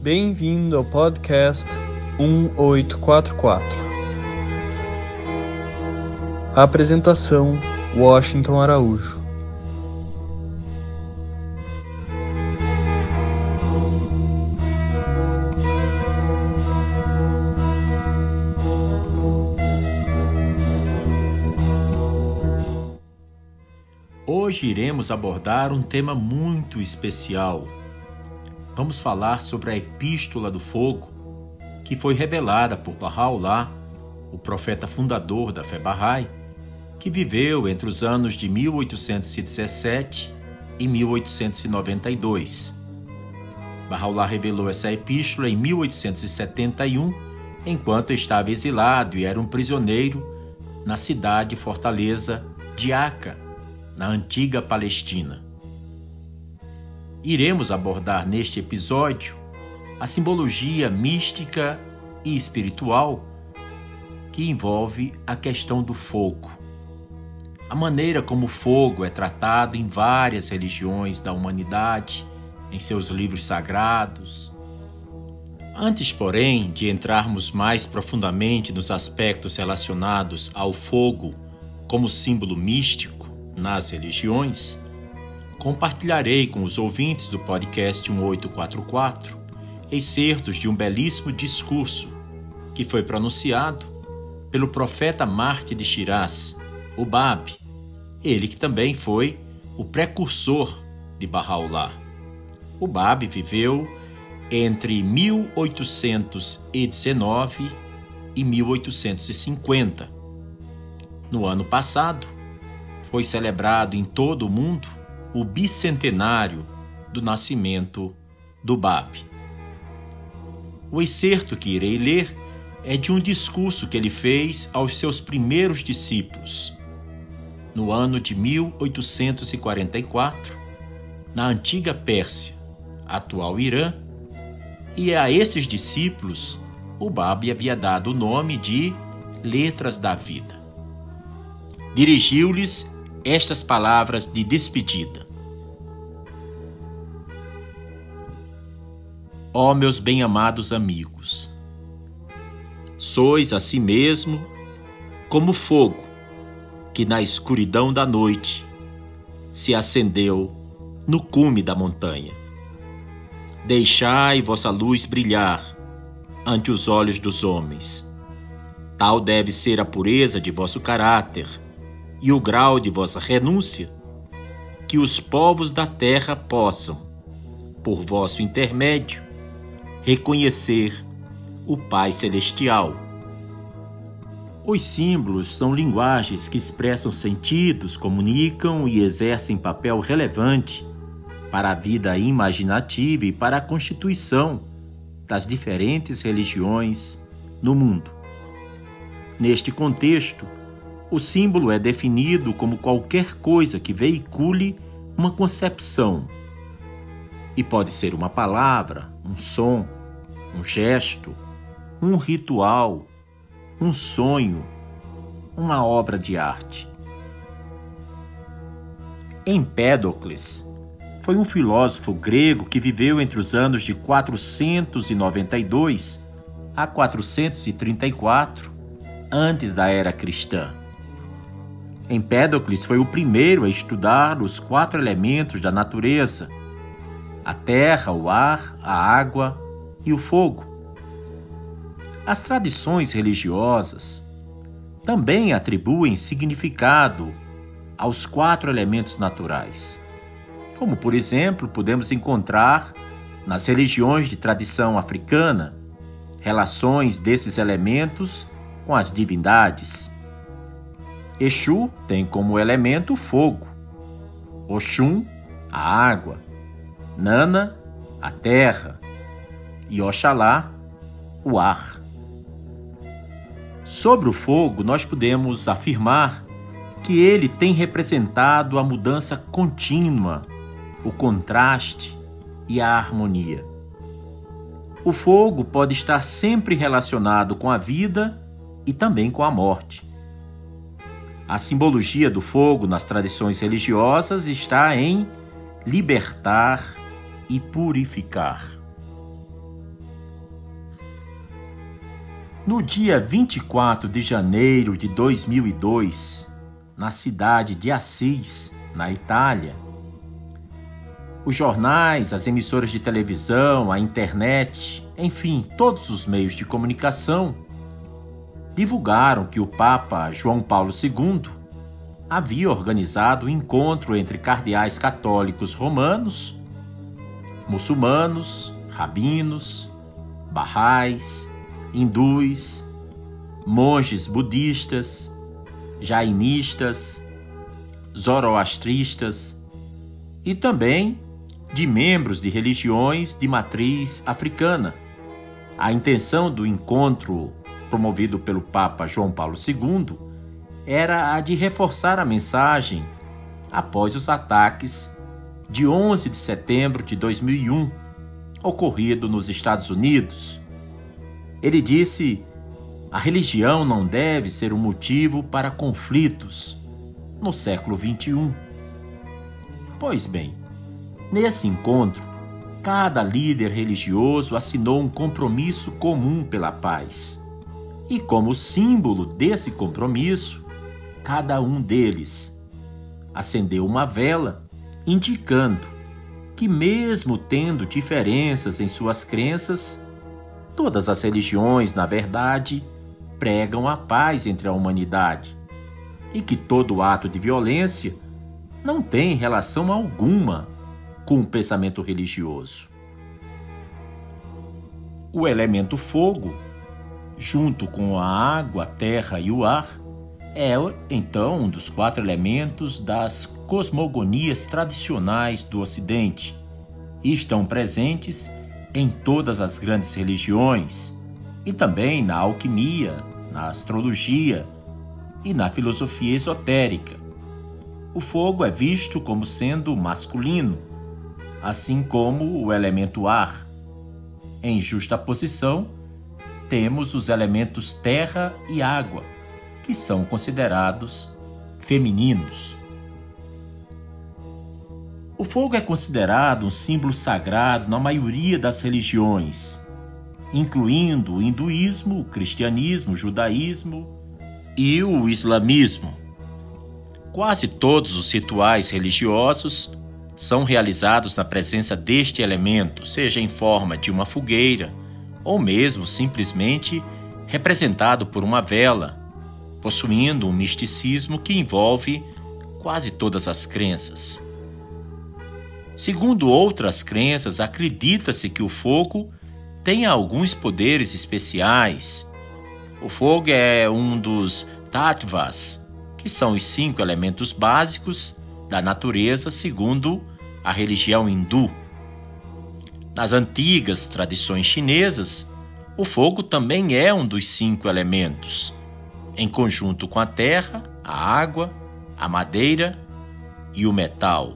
Bem-vindo ao podcast 1844. A apresentação: Washington Araújo. Hoje iremos abordar um tema muito especial. Vamos falar sobre a Epístola do Fogo, que foi revelada por Bahá'u'lláh, o profeta fundador da fé Bahá'í, que viveu entre os anos de 1817 e 1892. Bahá'u'lláh revelou essa epístola em 1871, enquanto estava exilado e era um prisioneiro na cidade fortaleza de Aca, na antiga Palestina. Iremos abordar neste episódio a simbologia mística e espiritual que envolve a questão do fogo. A maneira como o fogo é tratado em várias religiões da humanidade, em seus livros sagrados. Antes, porém, de entrarmos mais profundamente nos aspectos relacionados ao fogo como símbolo místico nas religiões, compartilharei com os ouvintes do podcast 1844 excertos de um belíssimo discurso que foi pronunciado pelo profeta Marte de Shiraz, o Bab, ele que também foi o precursor de Bahá'u'lláh. O Bab viveu entre 1819 e 1850. No ano passado, foi celebrado em todo o mundo o bicentenário do nascimento do Bab. O excerto que irei ler é de um discurso que ele fez aos seus primeiros discípulos, no ano de 1844, na antiga Pérsia, atual Irã, e a esses discípulos o Bab havia dado o nome de Letras da Vida. Dirigiu-lhes estas palavras de despedida. Ó meus bem-amados amigos, sois a si mesmo como fogo que na escuridão da noite se acendeu no cume da montanha. Deixai vossa luz brilhar ante os olhos dos homens. Tal deve ser a pureza de vosso caráter e o grau de vossa renúncia, que os povos da terra possam, por vosso intermédio, reconhecer o Pai Celestial. Os símbolos são linguagens que expressam sentidos, comunicam e exercem papel relevante para a vida imaginativa e para a constituição das diferentes religiões no mundo. Neste contexto, o símbolo é definido como qualquer coisa que veicule uma concepção. E pode ser uma palavra, um som, um gesto, um ritual, um sonho, uma obra de arte. Empédocles foi um filósofo grego que viveu entre os anos de 492 a 434 antes da era cristã. Empédocles foi o primeiro a estudar os quatro elementos da natureza: a terra, o ar, a água e o fogo. As tradições religiosas também atribuem significado aos quatro elementos naturais, como, por exemplo, podemos encontrar nas religiões de tradição africana relações desses elementos com as divindades. Exu tem como elemento fogo, Oxum, a água, Nana, a terra e Oxalá, o ar. Sobre o fogo, nós podemos afirmar que ele tem representado a mudança contínua, o contraste e a harmonia. O fogo pode estar sempre relacionado com a vida e também com a morte. A simbologia do fogo nas tradições religiosas está em libertar e purificar. No dia 24 de janeiro de 2002, na cidade de Assis, na Itália, os jornais, as emissoras de televisão, a internet, enfim, todos os meios de comunicação divulgaram que o Papa João Paulo II havia organizado um encontro entre cardeais católicos romanos, muçulmanos, rabinos, barrais, hindus, monges budistas, jainistas, zoroastristas e também de membros de religiões de matriz africana. A intenção do encontro promovido pelo Papa João Paulo II era a de reforçar a mensagem após os ataques de 11 de setembro de 2001, ocorrido nos Estados Unidos. Ele disse: a religião não deve ser um motivo para conflitos no século XXI. Pois bem, Nesse encontro, cada líder religioso assinou um compromisso comum pela paz. E como símbolo desse compromisso, cada um deles acendeu uma vela, indicando que, mesmo tendo diferenças em suas crenças, todas as religiões, na verdade, pregam a paz entre a humanidade e que todo ato de violência não tem relação alguma com o pensamento religioso. O elemento fogo, junto com a água, a terra e o ar, é então um dos quatro elementos das cosmogonias tradicionais do Ocidente estão presentes em todas as grandes religiões e também na alquimia, na astrologia e na filosofia esotérica. O fogo é visto como sendo masculino assim como o elemento ar. Em justa posição, temos os elementos terra e água, que são considerados femininos. O fogo é considerado um símbolo sagrado na maioria das religiões, incluindo o hinduísmo, o cristianismo, o judaísmo e o islamismo. Quase todos os rituais religiosos são realizados na presença deste elemento, seja em forma de uma fogueira ou mesmo simplesmente representado por uma vela, possuindo um misticismo que envolve quase todas as crenças. Segundo outras crenças, acredita-se que o fogo tenha alguns poderes especiais. O fogo é um dos tattvas, que são os cinco elementos básicos da natureza segundo a religião hindu. Nas antigas tradições chinesas, o fogo também é um dos cinco elementos, em conjunto com a terra, a água, a madeira e o metal.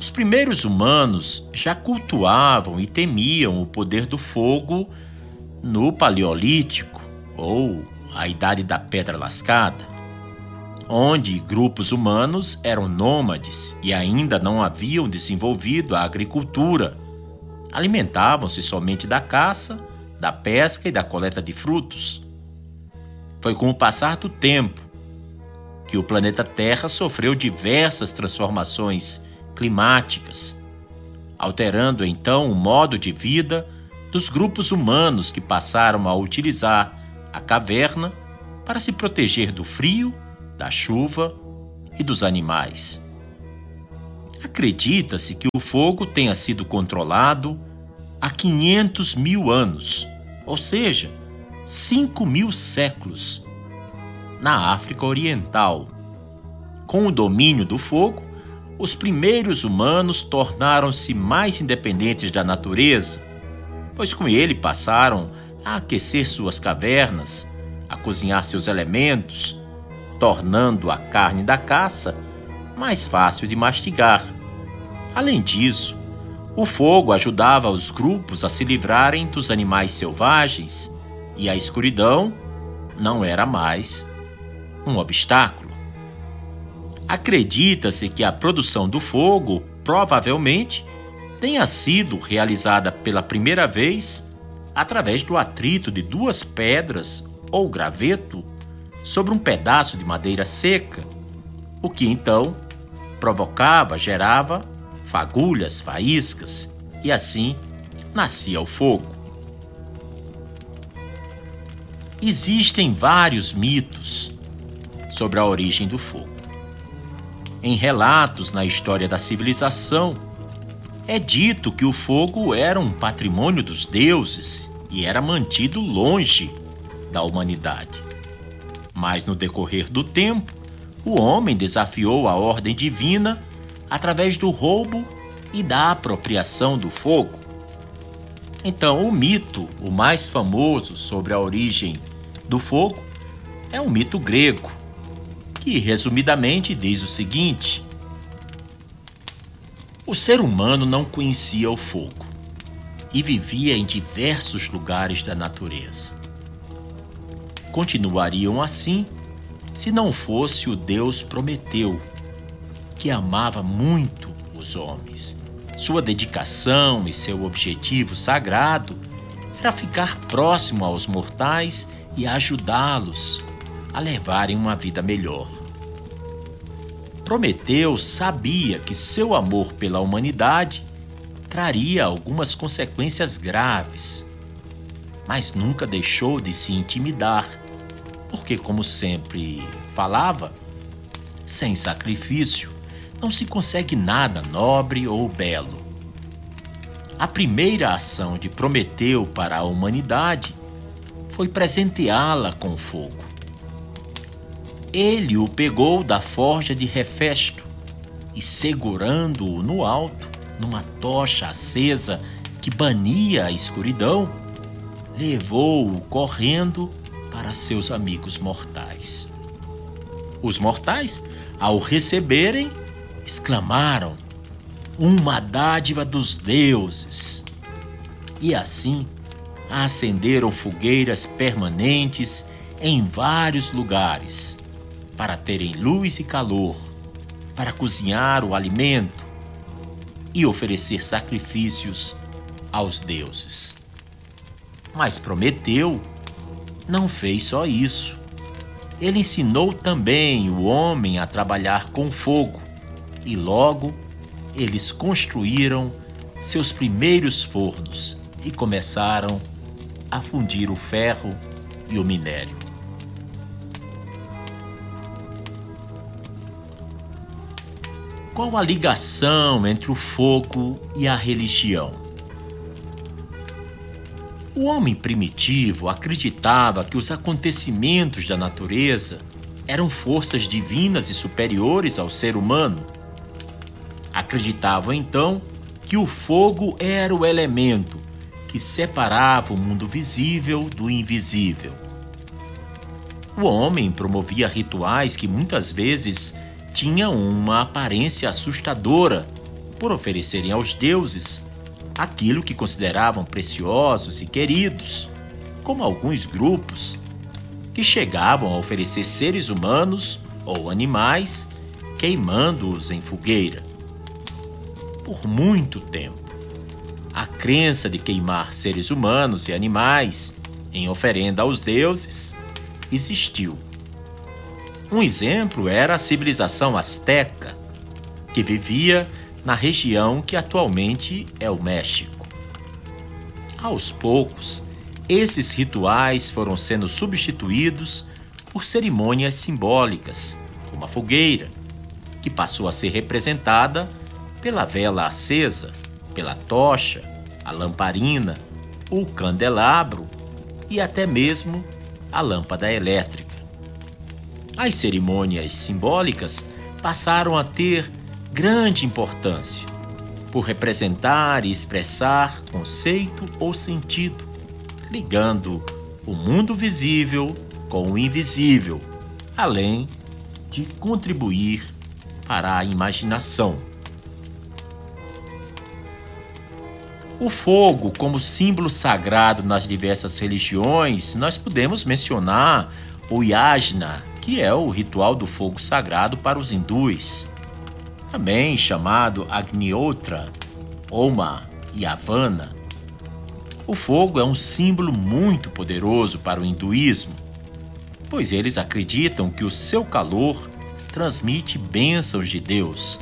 Os primeiros humanos já cultuavam e temiam o poder do fogo no Paleolítico ou a Idade da Pedra Lascada onde grupos humanos eram nômades e ainda não haviam desenvolvido a agricultura. Alimentavam-se somente da caça, da pesca e da coleta de frutos. Foi com o passar do tempo que o planeta Terra sofreu diversas transformações climáticas, alterando então o modo de vida dos grupos humanos que passaram a utilizar a caverna para se proteger do frio da chuva e dos animais. Acredita-se que o fogo tenha sido controlado há 500 mil anos, ou seja, 5 mil séculos, na África Oriental. Com o domínio do fogo, os primeiros humanos tornaram-se mais independentes da natureza, pois com ele passaram a aquecer suas cavernas, a cozinhar seus elementos, tornando a carne da caça mais fácil de mastigar. Além disso, o fogo ajudava os grupos a se livrarem dos animais selvagens e a escuridão não era mais um obstáculo. Acredita-se que a produção do fogo provavelmente tenha sido realizada pela primeira vez através do atrito de duas pedras ou graveto sobre um pedaço de madeira seca, o que então provocava, gerava fagulhas, faíscas e assim nascia o fogo. Existem vários mitos sobre a origem do fogo. Em relatos na história da civilização, é dito que o fogo era um patrimônio dos deuses e era mantido longe da humanidade. Mas no decorrer do tempo, o homem desafiou a ordem divina através do roubo e da apropriação do fogo. Então, o mito, o mais famoso sobre a origem do fogo, é um mito grego, que resumidamente diz o seguinte: O ser humano não conhecia o fogo e vivia em diversos lugares da natureza. Continuariam assim se não fosse o Deus Prometeu, que amava muito os homens. Sua dedicação e seu objetivo sagrado era ficar próximo aos mortais e ajudá-los a levarem uma vida melhor. Prometeu sabia que seu amor pela humanidade traria algumas consequências graves, mas nunca deixou de se intimidar, porque, como sempre falava, sem sacrifício não se consegue nada nobre ou belo. A primeira ação de Prometeu para a humanidade foi presenteá-la com fogo. Ele o pegou da forja de Refesto e, segurando-o no alto, numa tocha acesa que bania a escuridão, levou-o correndo para seus amigos mortais. Os mortais, ao receberem, exclamaram: Uma dádiva dos deuses! E assim acenderam fogueiras permanentes em vários lugares para terem luz e calor, para cozinhar o alimento e oferecer sacrifícios aos deuses. Mas Prometeu não fez só isso. Ele ensinou também o homem a trabalhar com fogo e logo eles construíram seus primeiros fornos e começaram a fundir o ferro e o minério. Qual a ligação entre o fogo e a religião? O homem primitivo acreditava que os acontecimentos da natureza eram forças divinas e superiores ao ser humano. Acreditava então que o fogo era o elemento que separava o mundo visível do invisível. O homem promovia rituais que muitas vezes tinham uma aparência assustadora por oferecerem aos deuses aquilo que consideravam preciosos e queridos, como alguns grupos que chegavam a oferecer seres humanos ou animais, queimando-os em fogueira. Por muito tempo, a crença de queimar seres humanos e animais em oferenda aos deuses existiu. Um exemplo era a civilização asteca, que vivia na região que atualmente é o México. Aos poucos, esses rituais foram sendo substituídos por cerimônias simbólicas, como a fogueira, que passou a ser representada pela vela acesa pela tocha, a lamparina, o candelabro e até mesmo a lâmpada elétrica. As cerimônias simbólicas passaram a ter grande importância por representar e expressar conceito ou sentido, ligando o mundo visível com o invisível, além de contribuir para a imaginação. O fogo, como símbolo sagrado nas diversas religiões, nós podemos mencionar o yajna, que é o ritual do fogo sagrado para os hindus, também chamado Agnihotra, Oma e Havana. O fogo é um símbolo muito poderoso para o hinduísmo, pois eles acreditam que o seu calor transmite bênçãos de Deus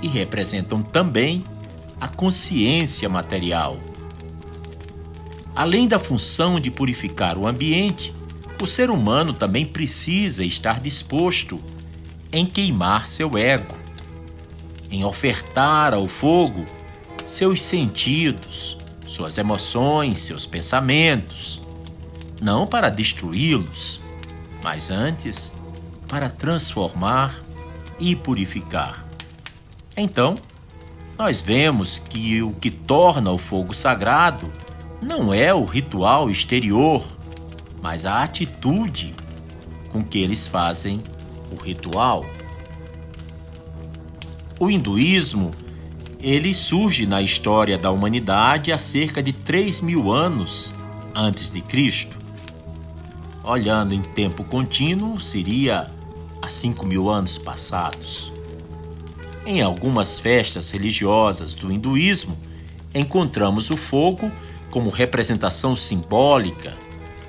e representam também a consciência material. Além da função de purificar o ambiente, o ser humano também precisa estar disposto em queimar seu ego, em ofertar ao fogo seus sentidos, suas emoções, seus pensamentos, não para destruí-los, mas antes para transformar e purificar. Então, nós vemos que o que torna o fogo sagrado não é o ritual exterior, mas a atitude com que eles fazem o ritual. O hinduísmo ele surge na história da humanidade há cerca de 3 mil anos antes de Cristo. Olhando em tempo contínuo, seria há 5 mil anos passados. Em algumas festas religiosas do hinduísmo, encontramos o fogo como representação simbólica,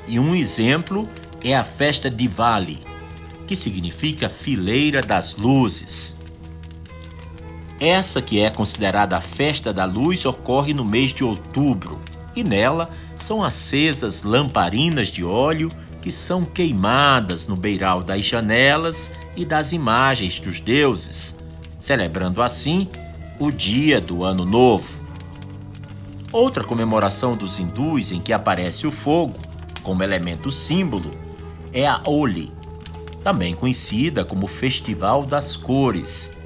e um exemplo é a festa Diwali, que significa fileira das luzes. Essa que é considerada a festa da luz ocorre no mês de outubro e nela são acesas lamparinas de óleo que são queimadas no beiral das janelas e das imagens dos deuses, celebrando assim o dia do Ano Novo. Outra comemoração dos hindus em que aparece o fogo como elemento símbolo é a Holi, também conhecida como Festival das Cores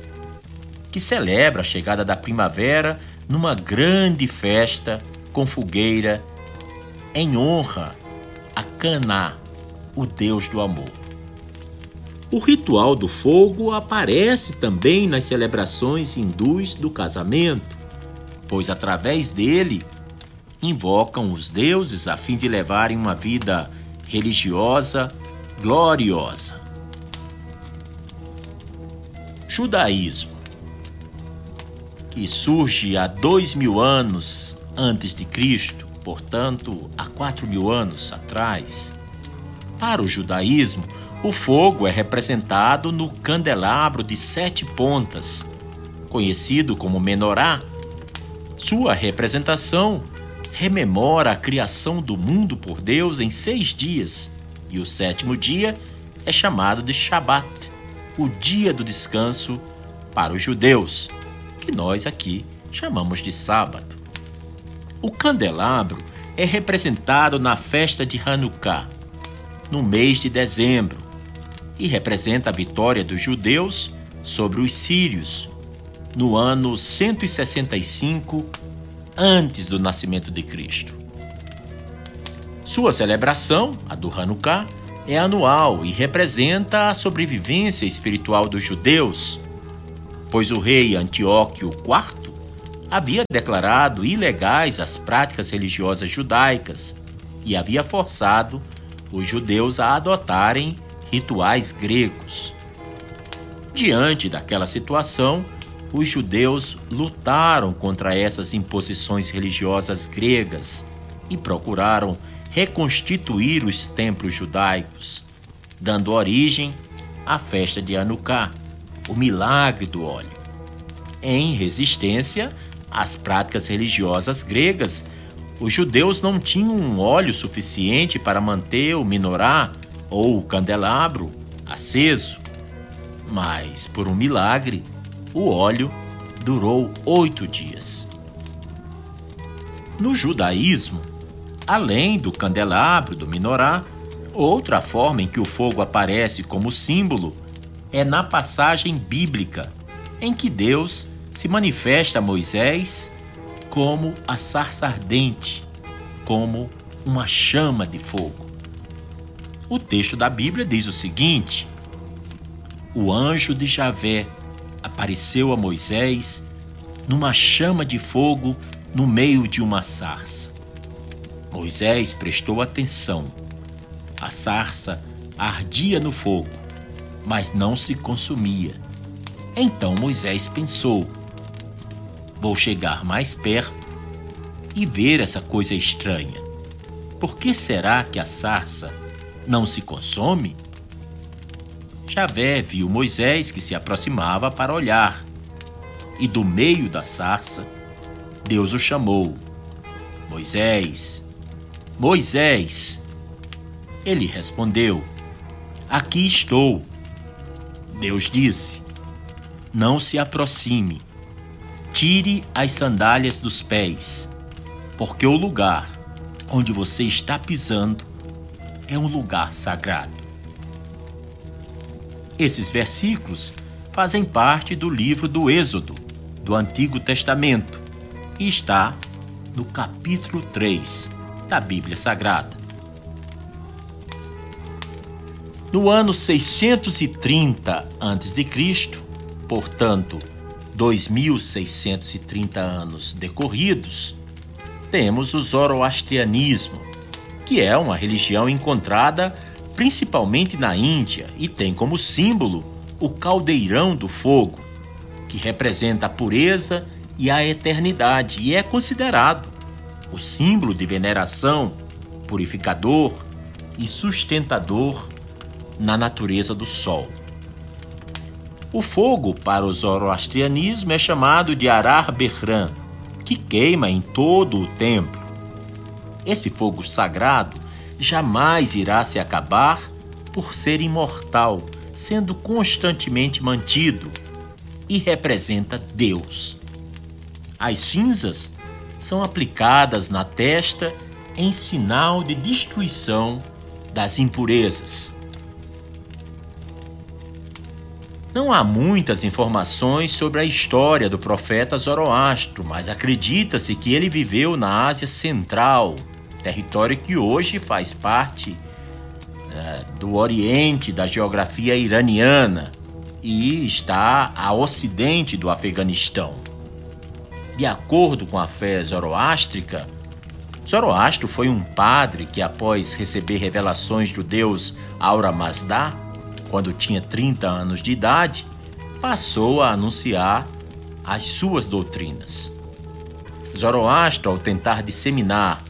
que celebra a chegada da primavera numa grande festa com fogueira em honra a Caná, o deus do amor. O ritual do fogo aparece também nas celebrações hindus do casamento, pois através dele invocam os deuses a fim de levarem uma vida religiosa gloriosa. Judaísmo que surge há dois mil anos antes de Cristo, portanto, há quatro mil anos atrás. Para o judaísmo, o fogo é representado no candelabro de sete pontas, conhecido como menorá. Sua representação rememora a criação do mundo por Deus em seis dias, e o sétimo dia é chamado de Shabat, o dia do descanso para os judeus que nós aqui chamamos de sábado. O candelabro é representado na festa de Hanukkah, no mês de dezembro, e representa a vitória dos judeus sobre os sírios no ano 165 antes do nascimento de Cristo. Sua celebração, a do Hanukkah, é anual e representa a sobrevivência espiritual dos judeus pois o rei Antíoco IV havia declarado ilegais as práticas religiosas judaicas e havia forçado os judeus a adotarem rituais gregos. Diante daquela situação, os judeus lutaram contra essas imposições religiosas gregas e procuraram reconstituir os templos judaicos, dando origem à festa de Hanukkah o milagre do óleo. Em resistência às práticas religiosas gregas, os judeus não tinham óleo suficiente para manter o minorá ou o candelabro aceso. Mas, por um milagre, o óleo durou oito dias. No judaísmo, além do candelabro do minorá, outra forma em que o fogo aparece como símbolo é na passagem bíblica em que Deus se manifesta a Moisés como a sarça ardente, como uma chama de fogo. O texto da Bíblia diz o seguinte: O anjo de Javé apareceu a Moisés numa chama de fogo no meio de uma sarça. Moisés prestou atenção. A sarça ardia no fogo mas não se consumia. Então Moisés pensou: Vou chegar mais perto e ver essa coisa estranha. Por que será que a sarça não se consome? Javé viu Moisés que se aproximava para olhar, e do meio da sarça, Deus o chamou: Moisés, Moisés. Ele respondeu: Aqui estou. Deus disse: Não se aproxime, tire as sandálias dos pés, porque o lugar onde você está pisando é um lugar sagrado. Esses versículos fazem parte do livro do Êxodo, do Antigo Testamento, e está no capítulo 3 da Bíblia Sagrada. No ano 630 a.C., portanto, 2630 anos decorridos, temos o zoroastrianismo, que é uma religião encontrada principalmente na Índia, e tem como símbolo o caldeirão do fogo, que representa a pureza e a eternidade e é considerado o símbolo de veneração, purificador e sustentador na natureza do sol. O fogo para o zoroastrianismo é chamado de Arar Behran, que queima em todo o templo. Esse fogo sagrado jamais irá se acabar por ser imortal, sendo constantemente mantido e representa Deus. As cinzas são aplicadas na testa em sinal de destruição das impurezas. Não há muitas informações sobre a história do profeta Zoroastro, mas acredita-se que ele viveu na Ásia Central, território que hoje faz parte é, do Oriente da geografia iraniana e está a ocidente do Afeganistão. De acordo com a fé zoroástrica, Zoroastro foi um padre que, após receber revelações do deus Aura Mazda, quando tinha 30 anos de idade, passou a anunciar as suas doutrinas. Zoroastro, ao tentar disseminar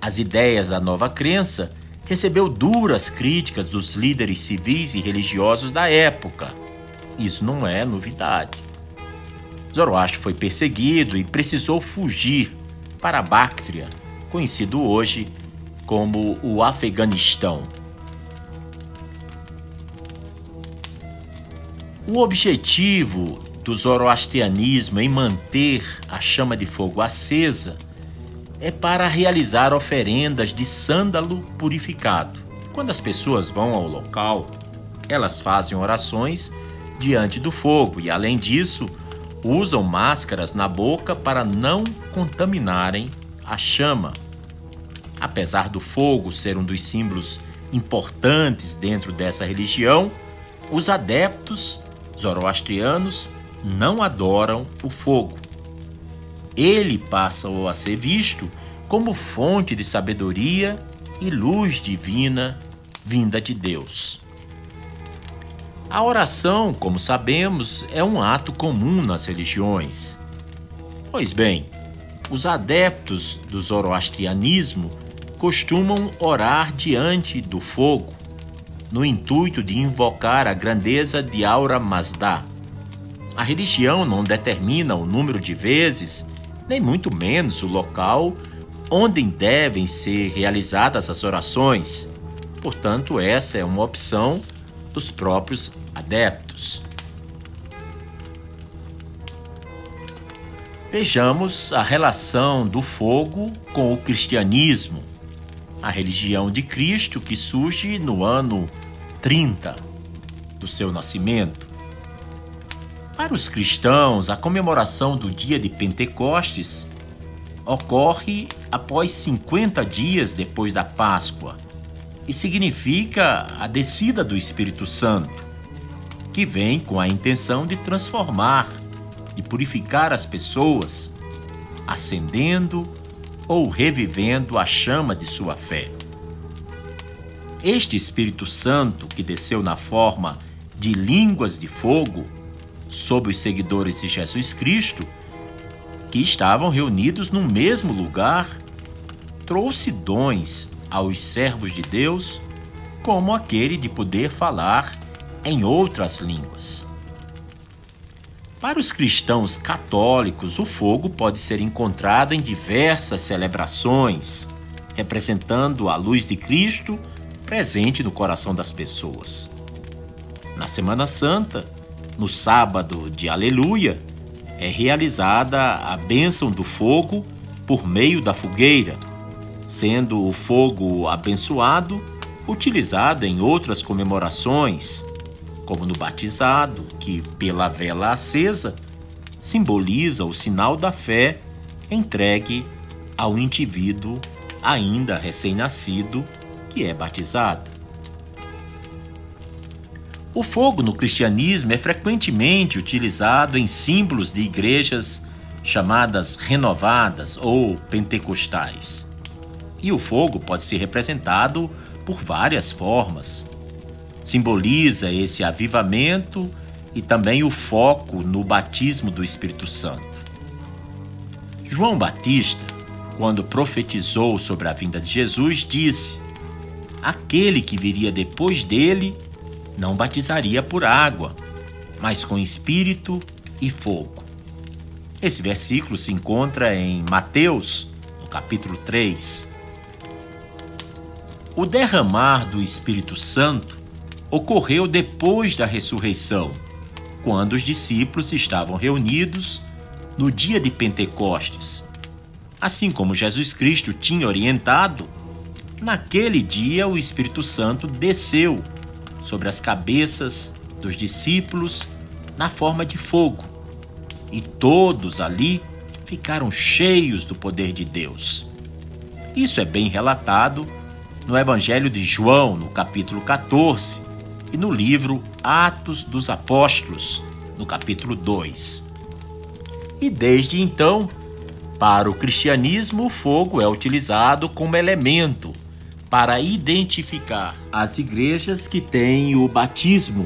as ideias da nova crença, recebeu duras críticas dos líderes civis e religiosos da época. Isso não é novidade. Zoroastro foi perseguido e precisou fugir para a Bactria, conhecido hoje como o Afeganistão. O objetivo do zoroastrianismo em manter a chama de fogo acesa é para realizar oferendas de sândalo purificado. Quando as pessoas vão ao local, elas fazem orações diante do fogo e, além disso, usam máscaras na boca para não contaminarem a chama. Apesar do fogo ser um dos símbolos importantes dentro dessa religião, os adeptos zoroastrianos não adoram o fogo ele passa a ser visto como fonte de sabedoria e luz divina vinda de Deus. A oração, como sabemos, é um ato comum nas religiões. Pois bem, os adeptos do zoroastrianismo costumam orar diante do fogo, no intuito de invocar a grandeza de Aura Mazda. A religião não determina o número de vezes nem muito menos o local onde devem ser realizadas as orações. Portanto, essa é uma opção dos próprios adeptos. Vejamos a relação do fogo com o cristianismo, a religião de Cristo que surge no ano 30 do seu nascimento. Para os cristãos, a comemoração do dia de Pentecostes ocorre após 50 dias depois da Páscoa e significa a descida do Espírito Santo, que vem com a intenção de transformar, de purificar as pessoas, acendendo ou revivendo a chama de sua fé. Este Espírito Santo, que desceu na forma de línguas de fogo, sobre os seguidores de Jesus Cristo, que estavam reunidos no mesmo lugar, trouxe dons aos servos de Deus, como aquele de poder falar em outras línguas. Para os cristãos católicos, o fogo pode ser encontrado em diversas celebrações, representando a luz de Cristo presente no coração das pessoas. Na Semana Santa, no sábado de Aleluia, é realizada a bênção do fogo por meio da fogueira, sendo o fogo abençoado utilizado em outras comemorações, como no batizado, que pela vela acesa simboliza o sinal da fé entregue ao indivíduo ainda recém-nascido que é batizado. O fogo no cristianismo é frequentemente utilizado em símbolos de igrejas chamadas renovadas ou pentecostais. E o fogo pode ser representado por várias formas. Simboliza esse avivamento e também o foco no batismo do Espírito Santo. João Batista, quando profetizou sobre a vinda de Jesus, disse: Aquele que viria depois dele não batizaria por água, mas com espírito e fogo. Esse versículo se encontra em Mateus, no capítulo 3. O derramar do Espírito Santo ocorreu depois da ressurreição, quando os discípulos estavam reunidos no dia de Pentecostes. Assim como Jesus Cristo tinha orientado, naquele dia o Espírito Santo desceu sobre as cabeças dos discípulos na forma de fogo. E todos ali ficaram cheios do poder de Deus. Isso é bem relatado no Evangelho de João, no capítulo 14, e no livro Atos dos Apóstolos, no capítulo 2. E desde então, para o cristianismo, o fogo é utilizado como elemento para identificar as igrejas que têm o batismo.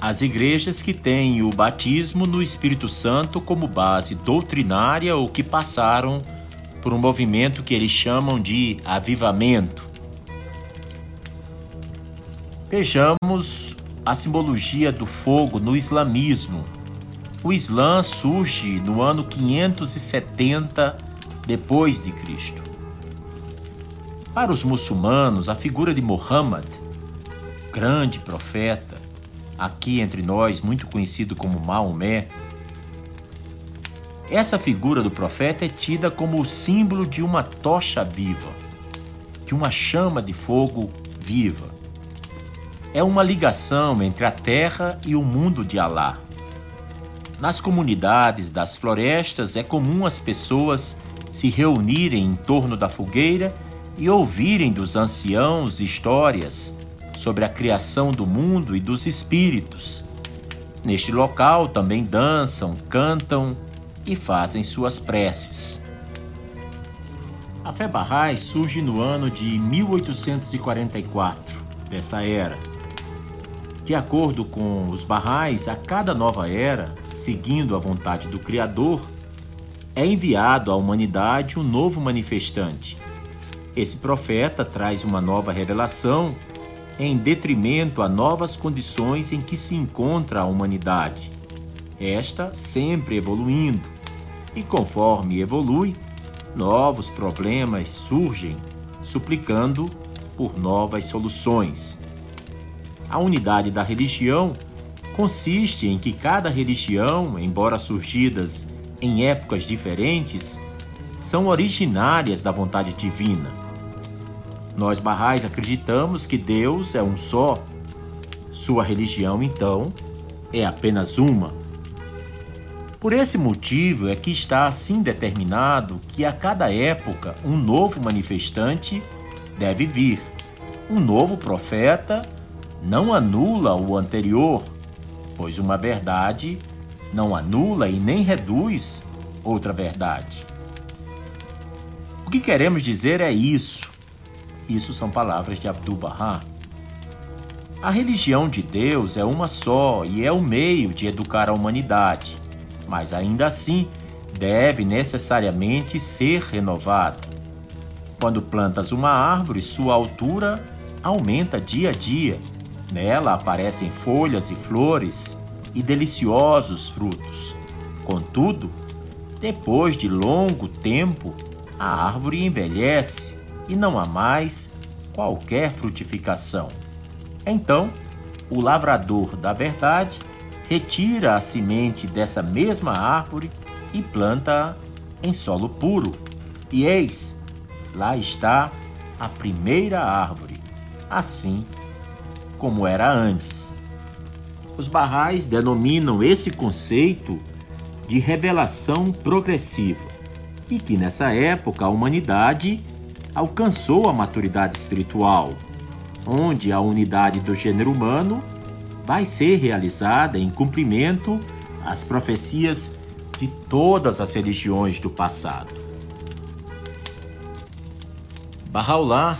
As igrejas que têm o batismo no Espírito Santo como base doutrinária ou que passaram por um movimento que eles chamam de avivamento. Vejamos a simbologia do fogo no islamismo. O Islã surge no ano 570 depois de Cristo. Para os muçulmanos, a figura de Muhammad, grande profeta, aqui entre nós muito conhecido como Maomé, essa figura do profeta é tida como o símbolo de uma tocha viva, de uma chama de fogo viva. É uma ligação entre a terra e o mundo de Alá nas comunidades das florestas é comum as pessoas se reunirem em torno da fogueira e ouvirem dos anciãos histórias sobre a criação do mundo e dos espíritos. Neste local também dançam, cantam e fazem suas preces. A fé Bahá'í surge no ano de 1844 dessa era. De acordo com os Bahá'ís, a cada nova era seguindo a vontade do Criador, é enviado à humanidade um novo manifestante. Esse profeta traz uma nova revelação em detrimento a novas condições em que se encontra a humanidade, esta sempre evoluindo, e conforme evolui, novos problemas surgem, suplicando por novas soluções. A unidade da religião consiste em que cada religião, embora surgidas em épocas diferentes, são originárias da vontade divina. Nós barrais acreditamos que Deus é um só. Sua religião, então, é apenas uma. Por esse motivo é que está assim determinado que a cada época um novo manifestante deve vir. Um novo profeta não anula o anterior, pois uma verdade não anula e nem reduz outra verdade. O que queremos dizer é isso. Isso são palavras de Abdu'l-Bahá. A religião de Deus é uma só e é o meio de educar a humanidade, mas ainda assim deve necessariamente ser renovada. Quando plantas uma árvore, sua altura aumenta dia a dia. Nela aparecem folhas e flores e deliciosos frutos. Contudo, depois de longo tempo, a árvore envelhece e não há mais qualquer frutificação. Então, o lavrador da verdade retira a semente dessa mesma árvore e planta em solo puro. E eis, lá está a primeira árvore, assim como era antes. Os barrais denominam esse conceito de revelação progressiva e que nessa época a humanidade alcançou a maturidade espiritual onde a unidade do gênero humano vai ser realizada em cumprimento às profecias de todas as religiões do passado. Bahá'u'lláh,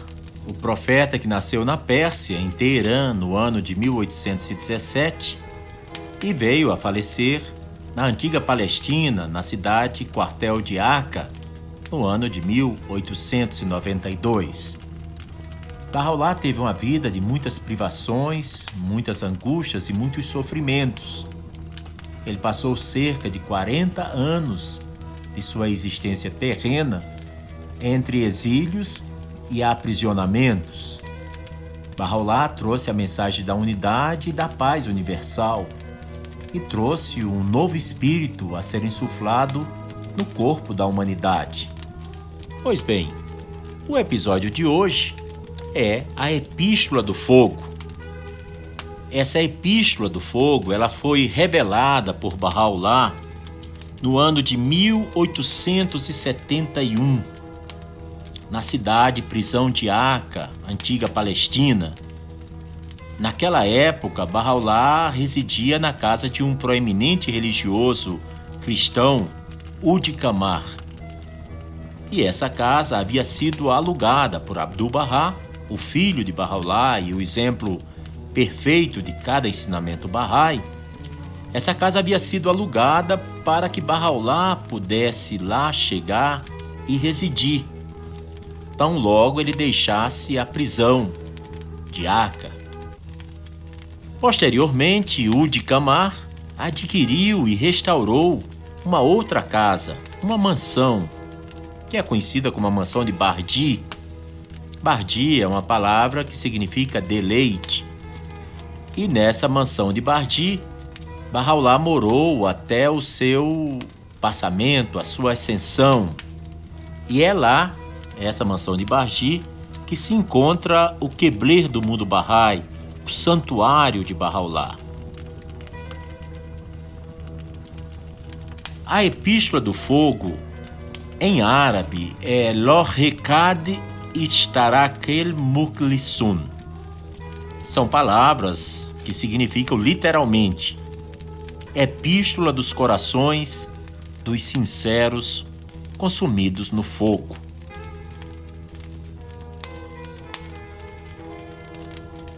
o profeta que nasceu na Pérsia, em Teherã, no ano de 1817, e veio a falecer na antiga Palestina, na cidade quartel de Aca, no ano de 1892. Bahá'u'lláh teve uma vida de muitas privações, muitas angústias e muitos sofrimentos. Ele passou cerca de 40 anos de sua existência terrena entre exílios e aprisionamentos. Bahá'u'lláh trouxe a mensagem da unidade e da paz universal e trouxe um novo espírito a ser insuflado no corpo da humanidade. Pois bem, o episódio de hoje é a Epístola do Fogo. Essa Epístola do Fogo, ela foi revelada por Bahá'u'lláh no ano de 1871, na cidade prisão de Aca, antiga Palestina. Naquela época, Bahá'u'lláh residia na casa de um proeminente religioso cristão, Udi Kamar. E essa casa havia sido alugada por Abdu'l-Bahá o filho de Bahá'u'lláh e o exemplo perfeito de cada ensinamento Bahá'í, essa casa havia sido alugada para que Bahá'u'lláh pudesse lá chegar e residir, tão logo ele deixasse a prisão de Aca. Posteriormente, Ud Kamar adquiriu e restaurou uma outra casa, uma mansão, que é conhecida como a mansão de Bardi, Bardi é uma palavra que significa deleite. E nessa mansão de Bardi, Bahá'u'lláh morou até o seu passamento, a sua ascensão. E é lá, essa mansão de Bardi, que se encontra o Quebler do mundo Bahá'í, o santuário de Bahá'u'lláh. A Epístola do Fogo, em árabe, é Lohrekad Istarakel Muklisun. São palavras que significam literalmente Epístola dos corações dos sinceros consumidos no fogo.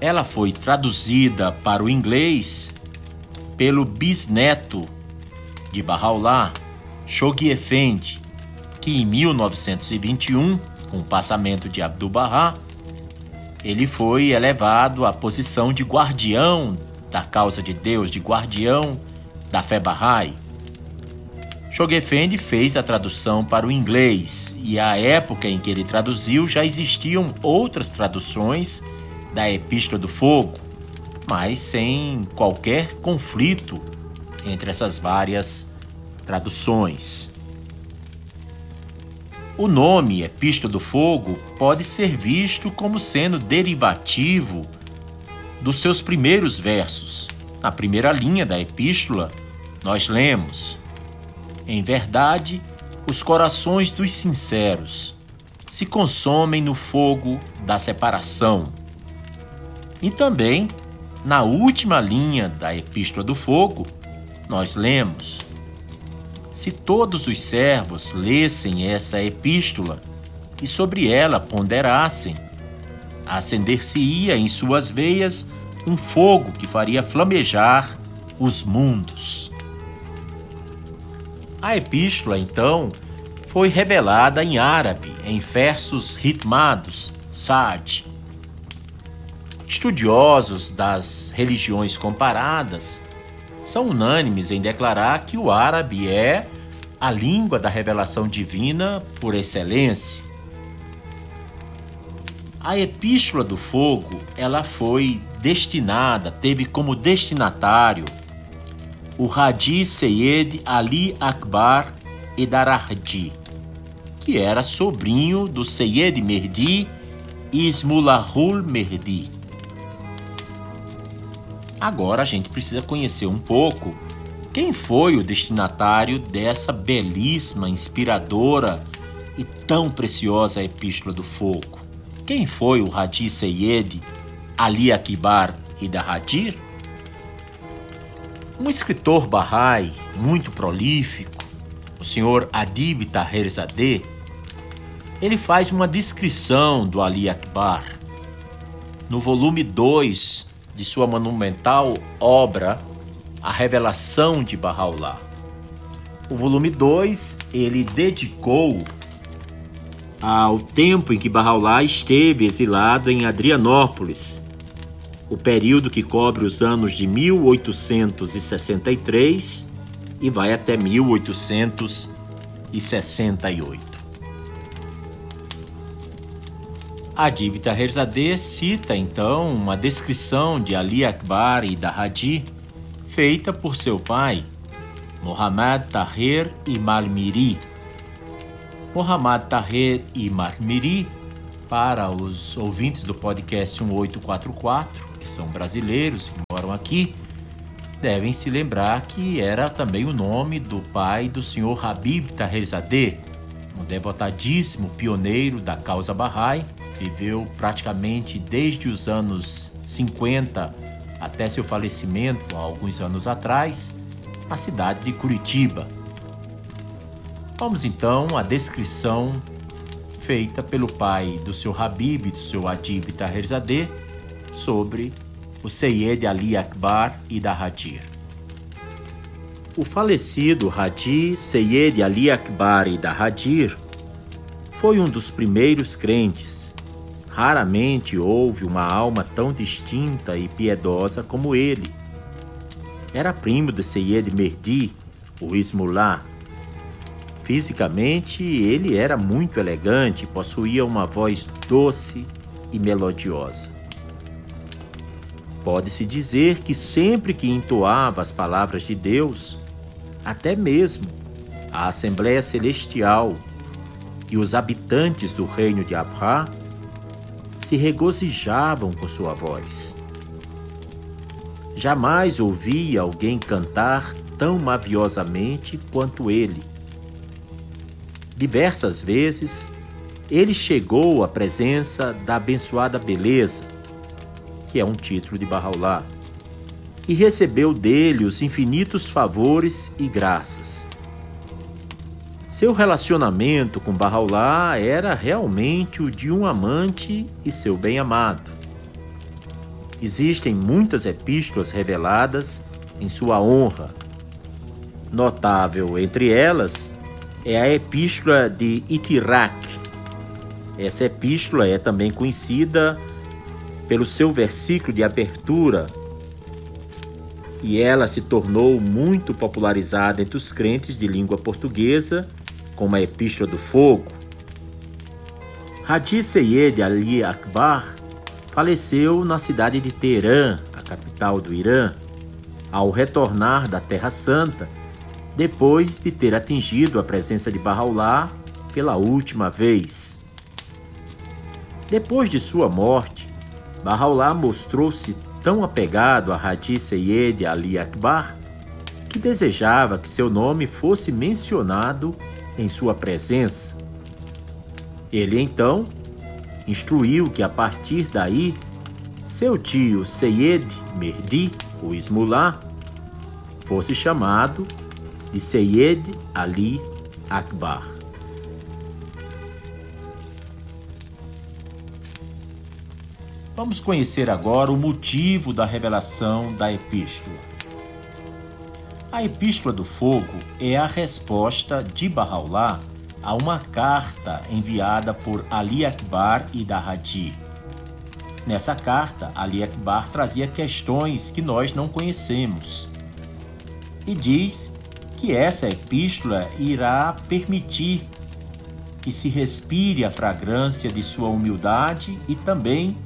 Ela foi traduzida para o inglês pelo bisneto de Bahá'u'lláh, Shoghi Effendi, que em 1921 com o passamento de Abdu'l-Bahá, ele foi elevado à posição de guardião da causa de Deus, de guardião da fé Bahá'í. Shogefendi fez a tradução para o inglês e à época em que ele traduziu já existiam outras traduções da Epístola do Fogo, mas sem qualquer conflito entre essas várias traduções. O nome Epístola do Fogo pode ser visto como sendo derivativo dos seus primeiros versos. Na primeira linha da epístola, nós lemos: Em verdade, os corações dos sinceros se consomem no fogo da separação. E também, na última linha da Epístola do Fogo, nós lemos: se todos os servos lessem essa epístola e sobre ela ponderassem, acender-se-ia em suas veias um fogo que faria flamejar os mundos. A epístola, então, foi revelada em árabe, em versos ritmados, Sa'd. Estudiosos das religiões comparadas são unânimes em declarar que o árabe é a língua da revelação divina por excelência. A Epístola do Fogo, ela foi destinada, teve como destinatário o Hadi Seyed Ali Akbar Edarahdi, que era sobrinho do Seyed Merdi Ismulahul Merdi. Agora a gente precisa conhecer um pouco quem foi o destinatário dessa belíssima, inspiradora e tão preciosa Epístola do Fogo. Quem foi o Hadi Seyed Ali Akbar Edarahdi? Um escritor Bahá'í muito prolífico, o senhor Adib Taherzadeh, ele faz uma descrição do Ali Akbar. No volume 2 de sua monumental obra A Revelação de Bahá'u'lláh. O volume 2 ele dedicou ao tempo em que Bahá'u'lláh esteve exilado em Adrianópolis, o período que cobre os anos de 1863 e vai até 1868. A dívida Herzadeh cita então uma descrição de Ali Akbar e da Hadi feita por seu pai, Muhammad Tahir Imalmiri. Muhammad Tahir Imalmiri, para os ouvintes do podcast 1844, que são brasileiros e moram aqui, devem se lembrar que era também o nome do pai do senhor Habib Taherzadeh, um devotadíssimo pioneiro da causa Bahá'í, viveu praticamente desde os anos 50 até seu falecimento, há alguns anos atrás, na cidade de Curitiba. Vamos então à descrição feita pelo pai do seu Habib, do seu Adib Taherzadeh, sobre o Seyed Ali Akbar e da Hadir. O falecido Hadi Seyed Ali Akbar e da Hadir foi um dos primeiros crentes. Raramente houve uma alma tão distinta e piedosa como ele. Era primo de Seyed Merdi, o Ismullah. Fisicamente, ele era muito elegante possuía uma voz doce e melodiosa. Pode-se dizer que sempre que entoava as palavras de Deus, até mesmo a Assembleia Celestial e os habitantes do reino de Abra se regozijavam com sua voz. Jamais ouvi alguém cantar tão maviosamente quanto ele. Diversas vezes, ele chegou à presença da abençoada beleza que é um título de Bahá'u'lláh, e recebeu dele os infinitos favores e graças. Seu relacionamento com Bahá'u'lláh era realmente o de um amante e seu bem-amado. Existem muitas epístolas reveladas em sua honra. Notável entre elas é a epístola de Itirak. Essa epístola é também conhecida pelo seu versículo de abertura, e ela se tornou muito popularizada entre os crentes de língua portuguesa, como a Epístola do Fogo. Hadi Seyed Ali Akbar faleceu na cidade de Teherã, a capital do Irã, ao retornar da Terra Santa, depois de ter atingido a presença de Bahá'u'lláh pela última vez. Depois de sua morte, Bahá'u'lláh mostrou-se tão apegado a Hadi Seyed Ali Akbar que desejava que seu nome fosse mencionado em sua presença. Ele então instruiu que a partir daí seu tio Seyed Merdi, o Ismullah, fosse chamado de Seyed Ali Akbar. Vamos conhecer agora o motivo da revelação da epístola. A Epístola do Fogo é a resposta de Bahá'u'lláh a uma carta enviada por Ali Akbar e Dahadi. Nessa carta, Ali Akbar trazia questões que nós não conhecemos e diz que essa epístola irá permitir que se respire a fragrância de sua humildade e também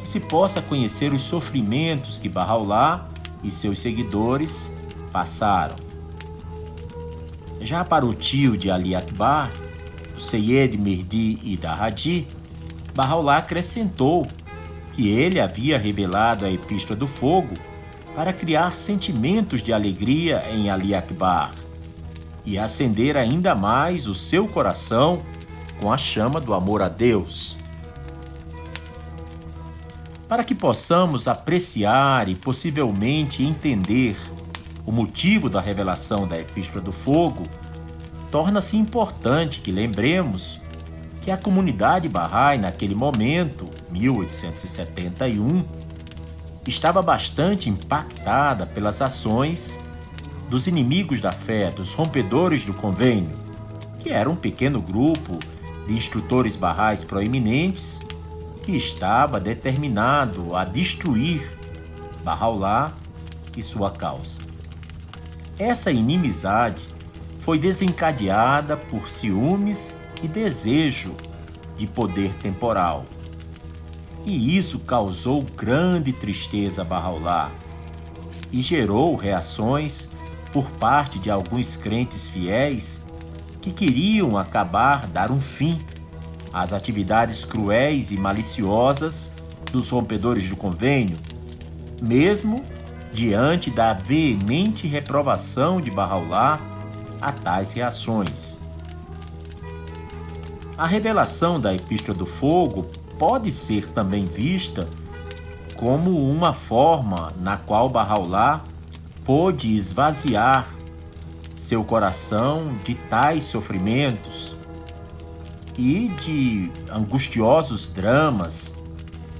que se possa conhecer os sofrimentos que Bahá'u'lláh e seus seguidores passaram. Já para o tio de Ali Akbar, o Seyed Mirdi e Dahadi, Bahá'u'lláh acrescentou que ele havia revelado a Epístola do Fogo para criar sentimentos de alegria em Ali Akbar e acender ainda mais o seu coração com a chama do amor a Deus. Para que possamos apreciar e possivelmente entender o motivo da revelação da Epístola do Fogo, torna-se importante que lembremos que a comunidade Bahá'í naquele momento, 1871, estava bastante impactada pelas ações dos inimigos da fé, dos rompedores do convênio, que era um pequeno grupo de instrutores barrais proeminentes que estava determinado a destruir Bahá'u'lláh e sua causa. Essa inimizade foi desencadeada por ciúmes e desejo de poder temporal e isso causou grande tristeza a Bahá'u'lláh e gerou reações por parte de alguns crentes fiéis que queriam acabar, dar um fim às atividades cruéis e maliciosas dos rompedores do convênio, mesmo diante da veemente reprovação de Bahá'u'lláh a tais reações. A revelação da Epístola do Fogo pode ser também vista como uma forma na qual Bahá'u'lláh pôde esvaziar seu coração de tais sofrimentos e de angustiosos dramas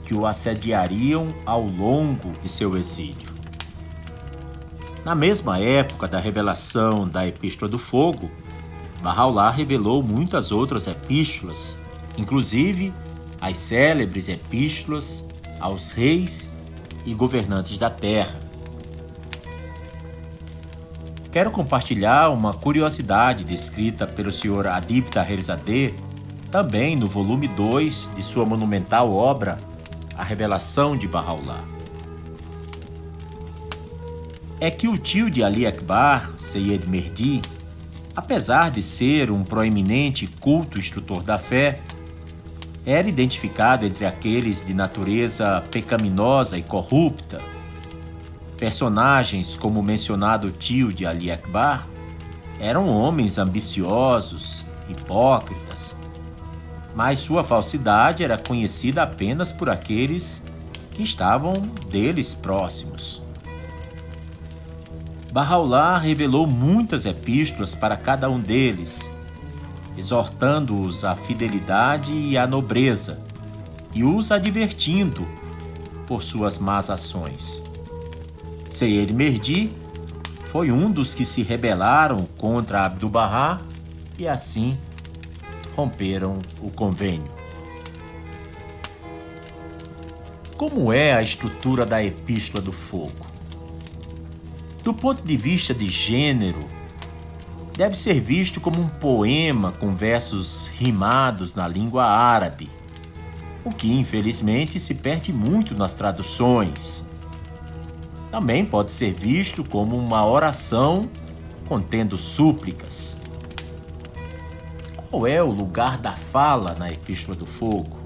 que o assediariam ao longo de seu exílio. Na mesma época da revelação da Epístola do Fogo, Bahá'u'lláh revelou muitas outras epístolas, inclusive as célebres epístolas aos reis e governantes da terra. Quero compartilhar uma curiosidade descrita pelo Sr. Adib Taherzadeh, também no volume 2 de sua monumental obra A Revelação de Bahá'u'lláh. É que o tio de Ali Akbar, Seyyed Merdi, apesar de ser um proeminente culto instrutor da fé, era identificado entre aqueles de natureza pecaminosa e corrupta. Personagens como o mencionado tio de Ali Akbar eram homens ambiciosos, hipócritas, mas sua falsidade era conhecida apenas por aqueles que estavam deles próximos. Bahá'u'lláh revelou muitas epístolas para cada um deles, exortando-os à fidelidade e à nobreza, e os advertindo por suas más ações. Seyyed Merdi foi um dos que se rebelaram contra Abdu'l-Bahá e assim romperam o convênio. Como é a estrutura da Epístola do Fogo? Do ponto de vista de gênero, deve ser visto como um poema com versos rimados na língua árabe, o que infelizmente se perde muito nas traduções. Também pode ser visto como uma oração contendo súplicas. Qual é o lugar da fala na Epístola do Fogo?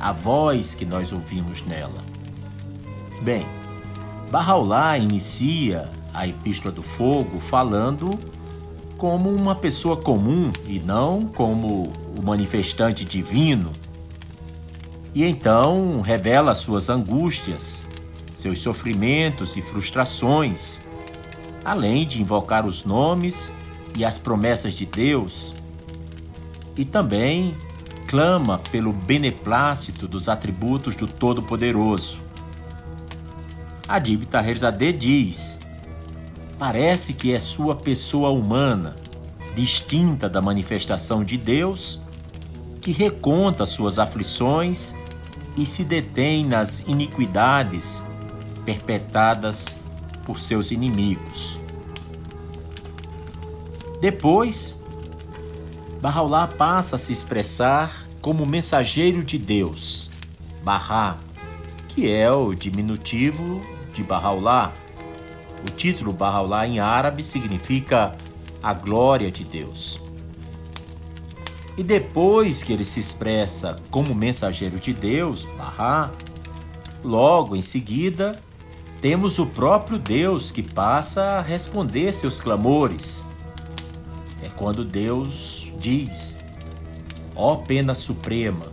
A voz que nós ouvimos nela. Bem, Bahá'u'lláh inicia a Epístola do Fogo falando como uma pessoa comum e não como o manifestante divino. E então revela suas angústias, seus sofrimentos e frustrações, além de invocar os nomes e as promessas de Deus, e também clama pelo beneplácito dos atributos do Todo-Poderoso. Adib Taherzadeh diz: Parece que é sua pessoa humana, distinta da manifestação de Deus, que reconta suas aflições e se detém nas iniquidades perpetradas por seus inimigos. Depois, Bahá'u'lláh passa a se expressar como mensageiro de Deus, Bahá, que é o diminutivo de Bahá'u'lláh. O título Bahá'u'lláh em árabe significa a glória de Deus. E depois que ele se expressa como mensageiro de Deus, Bahá, logo em seguida temos o próprio Deus que passa a responder seus clamores. É quando Deus diz: Ó pena suprema,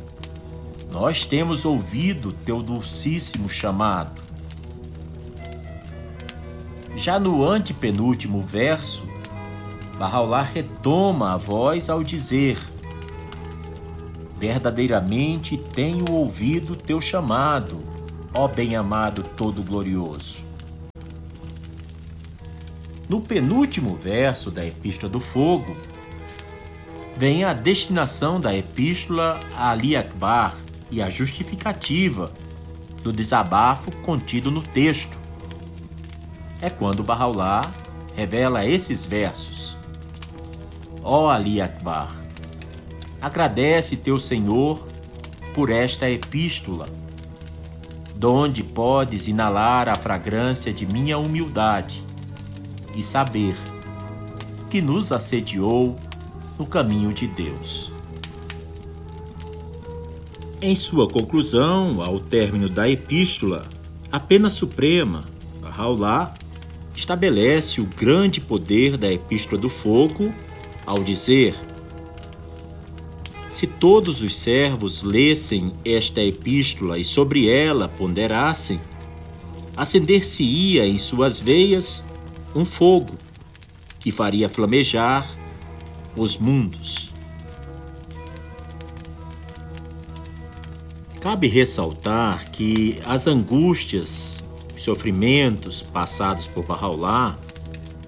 nós temos ouvido teu dulcíssimo chamado. Já no antepenúltimo verso, Bahá'u'lláh retoma a voz ao dizer: Verdadeiramente tenho ouvido teu chamado, ó bem-amado todo-glorioso. No penúltimo verso da Epístola do Fogo, vem a destinação da epístola a Ali Akbar e a justificativa do desabafo contido no texto. É quando Bahá'u'lláh revela esses versos. Ó Ali Akbar, agradece teu Senhor por esta epístola, donde podes inalar a fragrância de minha humildade e saber que nos assediou no caminho de Deus. Em sua conclusão, ao término da epístola, a pena suprema, Raulá, estabelece o grande poder da epístola do fogo ao dizer: Se todos os servos lessem esta epístola e sobre ela ponderassem, acender-se-ia em suas veias um fogo que faria flamejar os mundos. Cabe ressaltar que as angústias, os sofrimentos passados por Bahá'u'lláh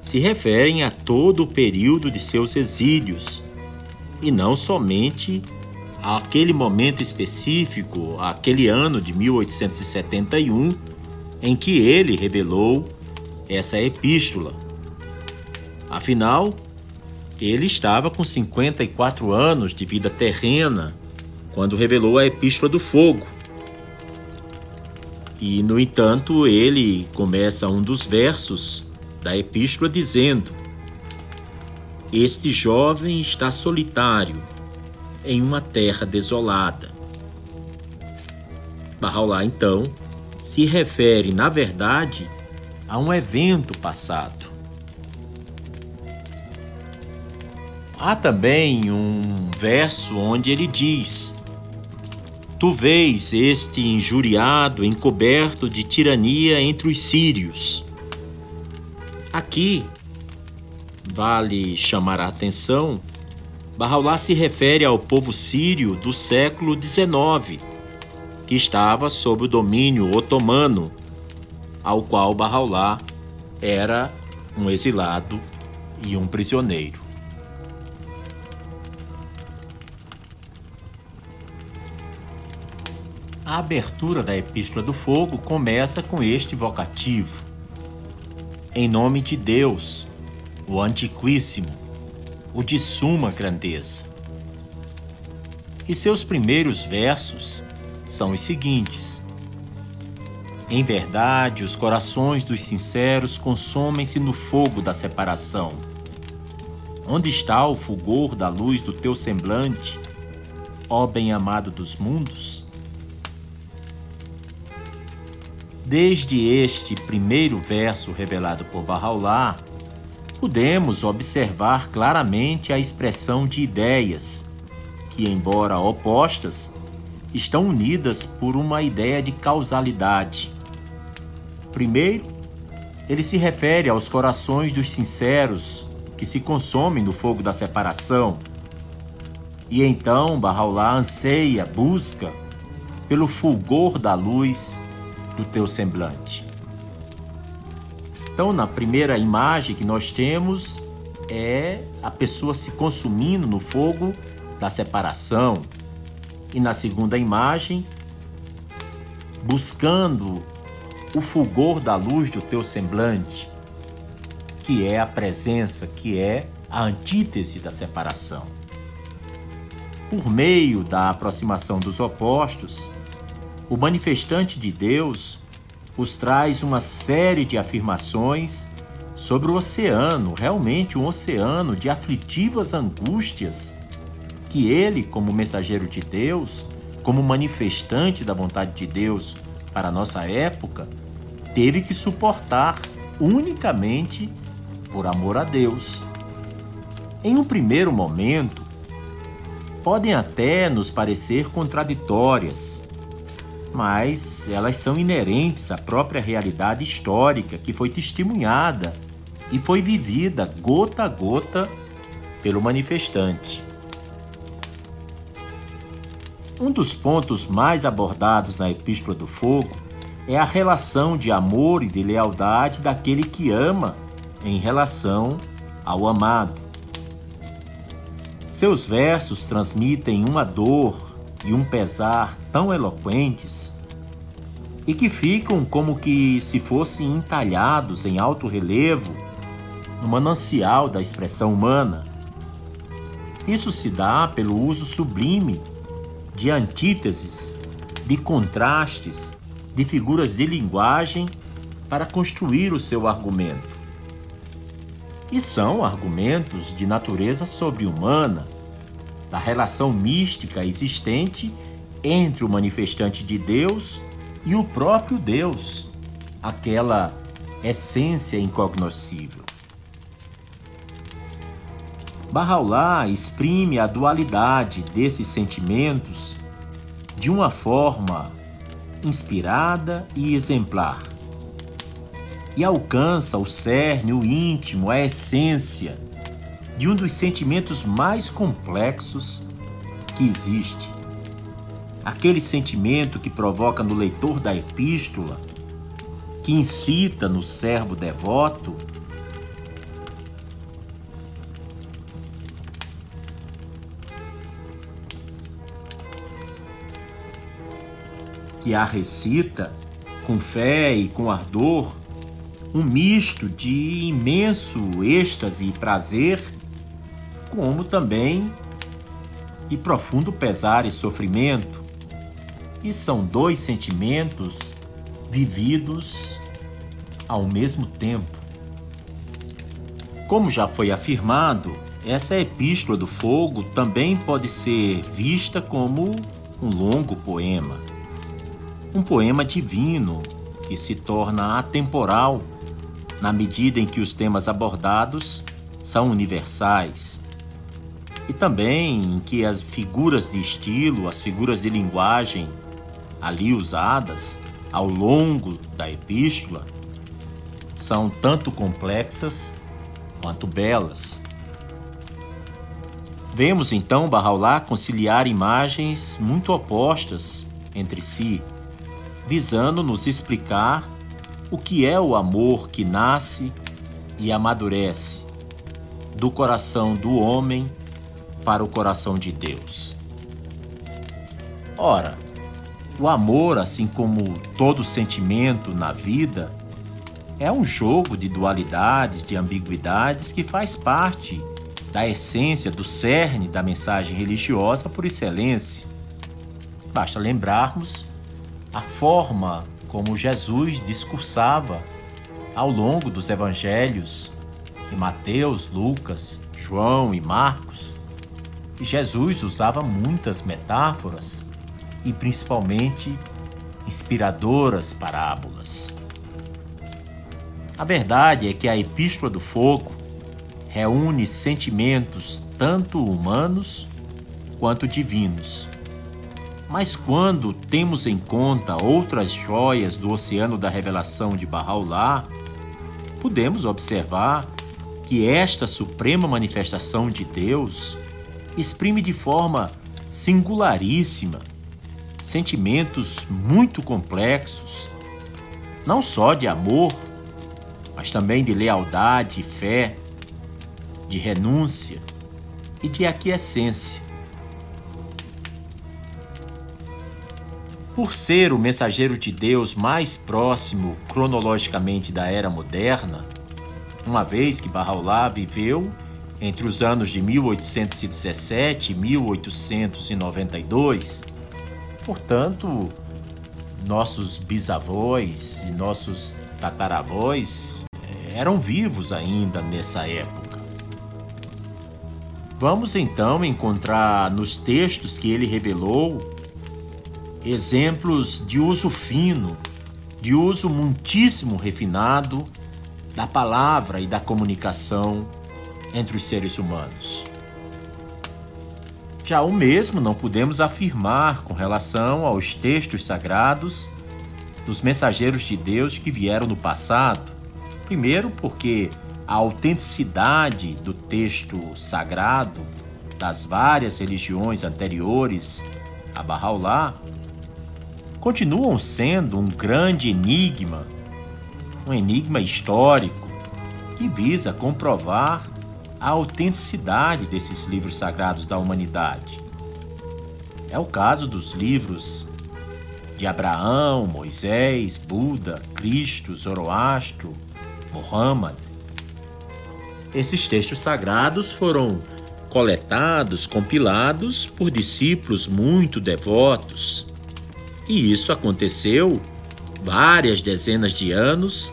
se referem a todo o período de seus exílios e não somente àquele momento específico, aquele ano de 1871, em que ele revelou essa epístola. Afinal, ele estava com 54 anos de vida terrena quando revelou a Epístola do Fogo. E, no entanto, ele começa um dos versos da Epístola dizendo: Este jovem está solitário em uma terra desolada. Bahá'u'lláh, então, se refere, na verdade, a um evento passado. Há também um verso onde ele diz: Tu vês este injuriado encoberto de tirania entre os sírios. Aqui, vale chamar a atenção, Bahá'u'lláh se refere ao povo sírio do século XIX, que estava sob o domínio otomano, ao qual Bahá'u'lláh era um exilado e um prisioneiro. A abertura da Epístola do Fogo começa com este vocativo: Em nome de Deus, o Antiquíssimo, o de suma grandeza. E seus primeiros versos são os seguintes: Em verdade, os corações dos sinceros consomem-se no fogo da separação. Onde está o fulgor da luz do teu semblante, ó bem-amado dos mundos? Desde este primeiro verso revelado por Bahá'u'lláh, podemos observar claramente a expressão de ideias que, embora opostas, estão unidas por uma ideia de causalidade. Primeiro, ele se refere aos corações dos sinceros que se consomem no fogo da separação. E então Bahá'u'lláh anseia, busca pelo fulgor da luz do teu semblante. Então, na primeira imagem que nós temos é a pessoa se consumindo no fogo da separação. E na segunda imagem, buscando o fulgor da luz do teu semblante, que é a presença, que é a antítese da separação. Por meio da aproximação dos opostos, o manifestante de Deus os traz uma série de afirmações sobre o oceano, realmente um oceano de aflitivas angústias que ele, como mensageiro de Deus, como manifestante da vontade de Deus para a nossa época, teve que suportar unicamente por amor a Deus. Em um primeiro momento, podem até nos parecer contraditórias, mas elas são inerentes à própria realidade histórica que foi testemunhada e foi vivida gota a gota pelo manifestante. Um dos pontos mais abordados na Epístola do Fogo é a relação de amor e de lealdade daquele que ama em relação ao amado. Seus versos transmitem uma dor e um pesar tão eloquentes e que ficam como que se fossem entalhados em alto relevo no manancial da expressão humana. Isso se dá pelo uso sublime de antíteses, de contrastes, de figuras de linguagem para construir o seu argumento. E são argumentos de natureza sobre-humana, da relação mística existente entre o manifestante de Deus e o próprio Deus, aquela essência incognoscível. Bahá'u'lláh exprime a dualidade desses sentimentos de uma forma inspirada e exemplar, e alcança o cerne, o íntimo, a essência de um dos sentimentos mais complexos que existe. Aquele sentimento que provoca no leitor da epístola, que incita no servo devoto que a recita com fé e com ardor, um misto de imenso êxtase e prazer como também e profundo pesar e sofrimento, e são dois sentimentos vividos ao mesmo tempo. Como já foi afirmado, essa epístola do fogo também pode ser vista como um longo poema. Um poema divino que se torna atemporal na medida em que os temas abordados são universais e também em que as figuras de estilo, as figuras de linguagem ali usadas ao longo da epístola são tanto complexas quanto belas. Vemos então Bahá'u'lláh conciliar imagens muito opostas entre si, visando nos explicar o que é o amor que nasce e amadurece do coração do homem para o coração de Deus. Ora, o amor, assim como todo sentimento na vida, é um jogo de dualidades, de ambiguidades que faz parte da essência, do cerne da mensagem religiosa por excelência. Basta lembrarmos a forma como Jesus discursava ao longo dos evangelhos de Mateus, Lucas, João e Marcos, Jesus usava muitas metáforas e principalmente inspiradoras parábolas. A verdade é que a Epístola do Fogo reúne sentimentos tanto humanos quanto divinos. Mas quando temos em conta outras joias do oceano da revelação de Bahá'u'lláh, podemos observar que esta suprema manifestação de Deus exprime de forma singularíssima sentimentos muito complexos, não só de amor, mas também de lealdade, fé, de renúncia e de aquiescência. Por ser o mensageiro de Deus mais próximo cronologicamente da era moderna, uma vez que Bahá'u'lláh viveu entre os anos de 1817 e 1892, portanto, nossos bisavós e nossos tataravós eh, eram vivos ainda nessa época. Vamos então encontrar nos textos que ele revelou exemplos de uso fino, de uso muitíssimo refinado da palavra e da comunicação entre os seres humanos. Já o mesmo não podemos afirmar com relação aos textos sagrados dos mensageiros de Deus que vieram no passado. Primeiro, porque a autenticidade do texto sagrado das várias religiões anteriores a Bahá'u'lláh continuam sendo um grande enigma, um enigma histórico que visa comprovar a autenticidade desses livros sagrados da humanidade. É o caso dos livros de Abraão, Moisés, Buda, Cristo, Zoroastro, Muhammad. Esses textos sagrados foram coletados, compilados por discípulos muito devotos. E isso aconteceu várias dezenas de anos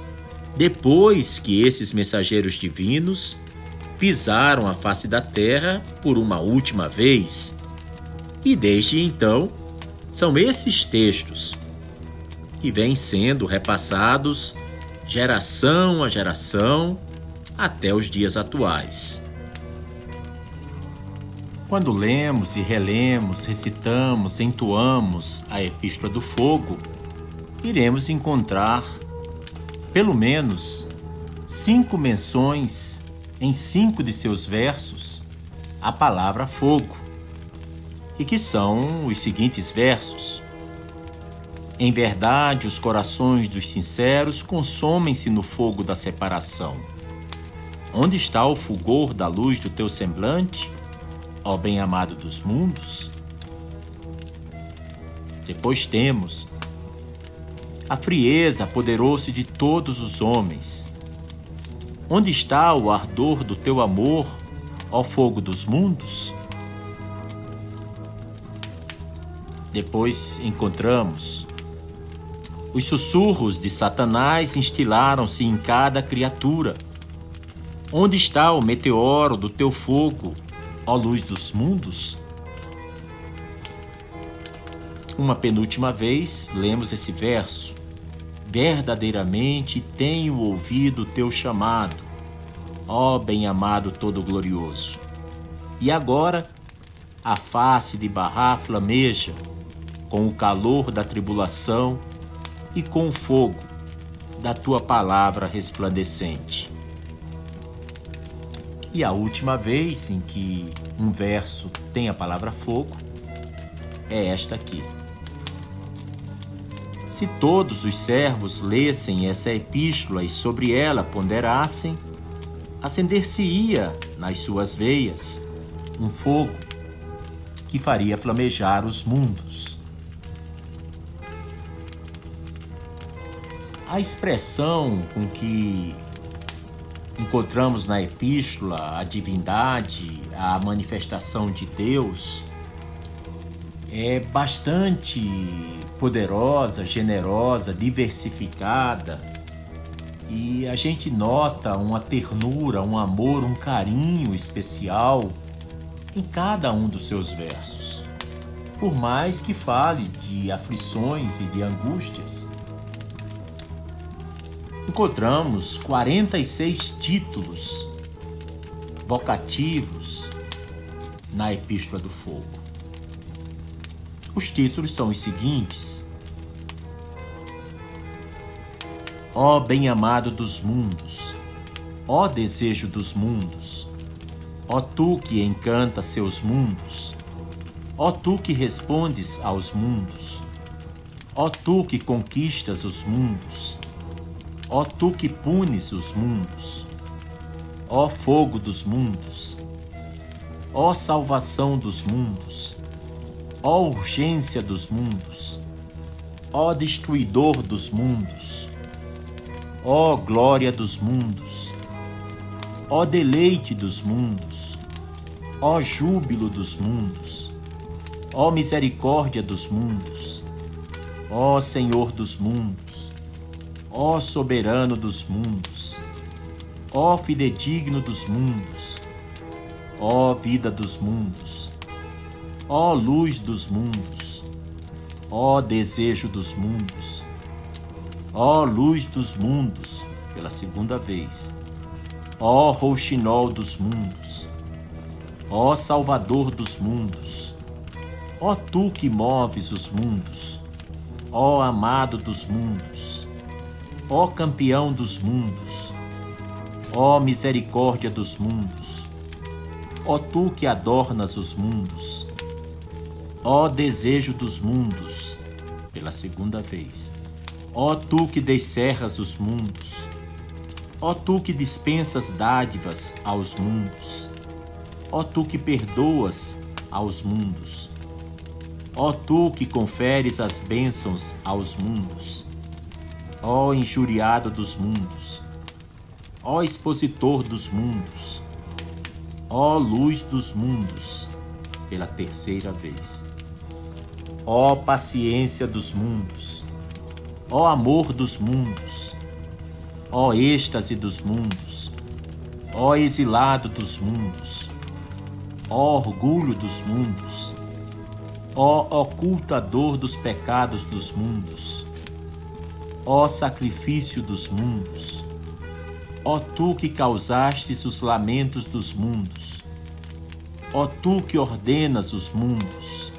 depois que esses mensageiros divinos pisaram a face da terra por uma última vez. E desde então, são esses textos que vêm sendo repassados geração a geração até os dias atuais. Quando lemos e relemos, recitamos, entoamos a Epístola do Fogo, iremos encontrar pelo menos cinco menções em cinco de seus versos a palavra fogo, e que são os seguintes versos: Em verdade, os corações dos sinceros consomem-se no fogo da separação. Onde está o fulgor da luz do teu semblante, ó bem-amado dos mundos? Depois temos a frieza apoderou-se de todos os homens Onde está o ardor do teu amor, ó fogo dos mundos? Depois encontramos. Os sussurros de Satanás instilaram-se em cada criatura. Onde está o meteoro do teu fogo, ó luz dos mundos? Uma penúltima vez lemos esse verso verdadeiramente tenho ouvido o teu chamado, ó bem-amado todo-glorioso. E agora a face de Barrá flameja com o calor da tribulação e com o fogo da tua palavra resplandecente. E a última vez em que um verso tem a palavra fogo é esta aqui. Se todos os servos lessem essa epístola e sobre ela ponderassem, acender-se-ia nas suas veias um fogo que faria flamejar os mundos. A expressão com que encontramos na epístola a divindade, a manifestação de Deus, é bastante poderosa, generosa, diversificada. E a gente nota uma ternura, um amor, um carinho especial em cada um dos seus versos. Por mais que fale de aflições e de angústias, encontramos 46 títulos vocativos na Epístola do Fogo. Os títulos são os seguintes: Ó bem-amado dos mundos, ó desejo dos mundos, Ó tu que encanta seus mundos, ó tu que respondes aos mundos, ó tu que conquistas os mundos, ó tu que punes os mundos, ó fogo dos mundos, ó salvação dos mundos, ó urgência dos mundos, ó destruidor dos mundos, ó glória dos mundos, ó deleite dos mundos, ó júbilo dos mundos, ó misericórdia dos mundos, ó Senhor dos mundos, ó soberano dos mundos, ó fidedigno dos mundos, ó vida dos mundos, ó luz dos mundos, ó desejo dos mundos, ó luz dos mundos, pela segunda vez, ó rouxinol dos mundos, ó Salvador dos mundos, ó tu que moves os mundos, ó amado dos mundos, ó campeão dos mundos, ó misericórdia dos mundos, ó tu que adornas os mundos, ó desejo dos mundos, pela segunda vez, ó tu que descerras os mundos, ó tu que dispensas dádivas aos mundos, ó tu que perdoas aos mundos, ó tu que conferes as bênçãos aos mundos, ó injuriado dos mundos, ó expositor dos mundos, ó luz dos mundos, pela terceira vez, ó paciência dos mundos, ó amor dos mundos, ó êxtase dos mundos, ó exilado dos mundos, ó orgulho dos mundos, ó ocultador dos pecados dos mundos, ó sacrifício dos mundos, ó tu que causastes os lamentos dos mundos, ó tu que ordenas os mundos,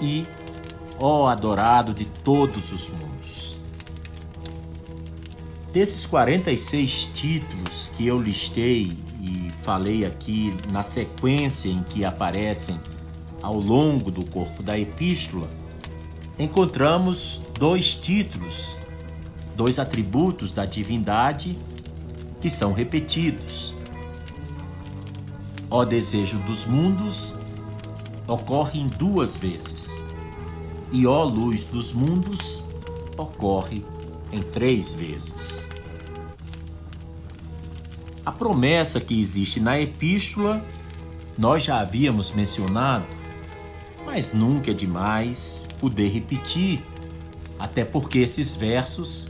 e ó adorado de todos os mundos. Desses 46 títulos que eu listei e falei aqui na sequência em que aparecem ao longo do corpo da epístola, encontramos dois títulos, dois atributos da divindade que são repetidos. Ó desejo dos mundos ocorre em duas vezes, e ó luz dos mundos ocorre em três vezes. A promessa que existe na epístola nós já havíamos mencionado, mas nunca é demais poder repetir, até porque esses versos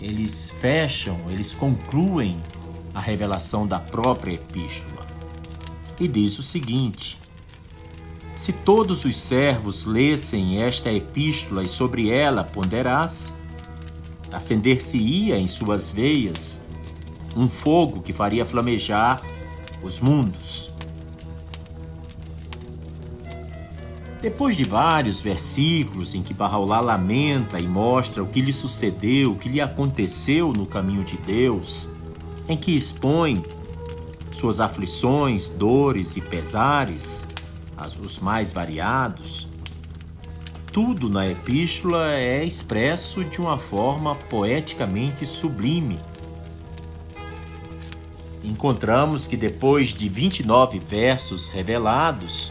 eles fecham, eles concluem a revelação da própria epístola. E diz o seguinte: Se todos os servos lessem esta epístola e sobre ela ponderasse, acender-se-ia em suas veias um fogo que faria flamejar os mundos. Depois de vários versículos em que Barraulá lamenta e mostra o que lhe sucedeu, o que lhe aconteceu no caminho de Deus, em que expõe suas aflições, dores e pesares, os mais variados, tudo na epístola é expresso de uma forma poeticamente sublime. Encontramos que depois de 29 versos revelados,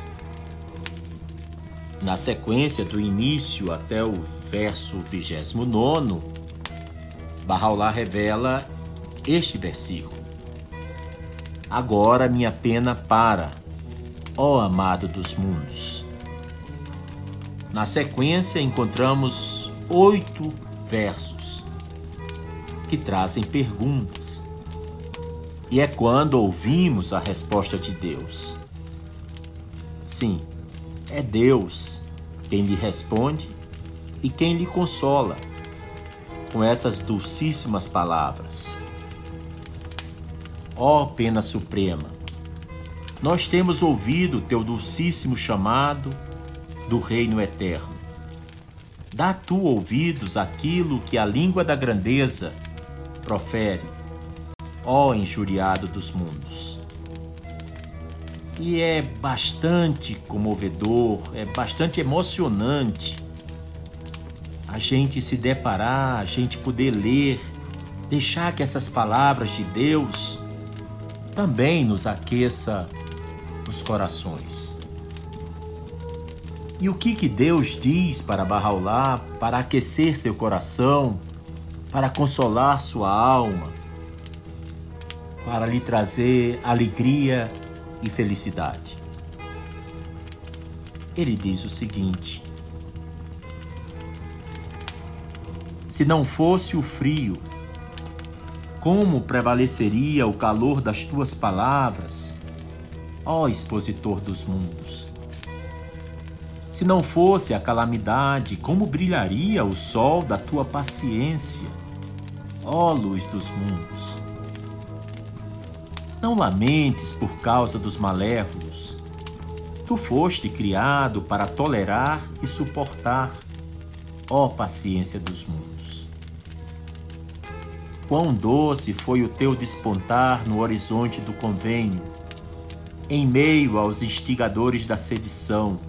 na sequência do início até o verso 29, Barraulá revela este versículo. Agora minha pena para, ó amado dos mundos. Na sequência encontramos oito versos que trazem perguntas. E é quando ouvimos a resposta de Deus. Sim, é Deus quem lhe responde e quem lhe consola com essas dulcíssimas palavras. Ó oh, pena suprema, nós temos ouvido teu dulcíssimo chamado do reino eterno. Dá tu ouvidos àquilo que a língua da grandeza profere, ó injuriado dos mundos. E é bastante comovedor, é bastante emocionante a gente se deparar, a gente poder ler, deixar que essas palavras de Deus também nos aqueça os corações. E o que, que Deus diz para Barraulá, para aquecer seu coração, para consolar sua alma, para lhe trazer alegria e felicidade. Ele diz o seguinte: Se não fosse o frio, como prevaleceria o calor das tuas palavras, ó expositor dos mundos? Se não fosse a calamidade, como brilharia o sol da tua paciência, ó luz dos mundos? Não lamentes por causa dos malévolos. Tu foste criado para tolerar e suportar, ó paciência dos mundos. Quão doce foi o teu despontar no horizonte do convênio, em meio aos instigadores da sedição,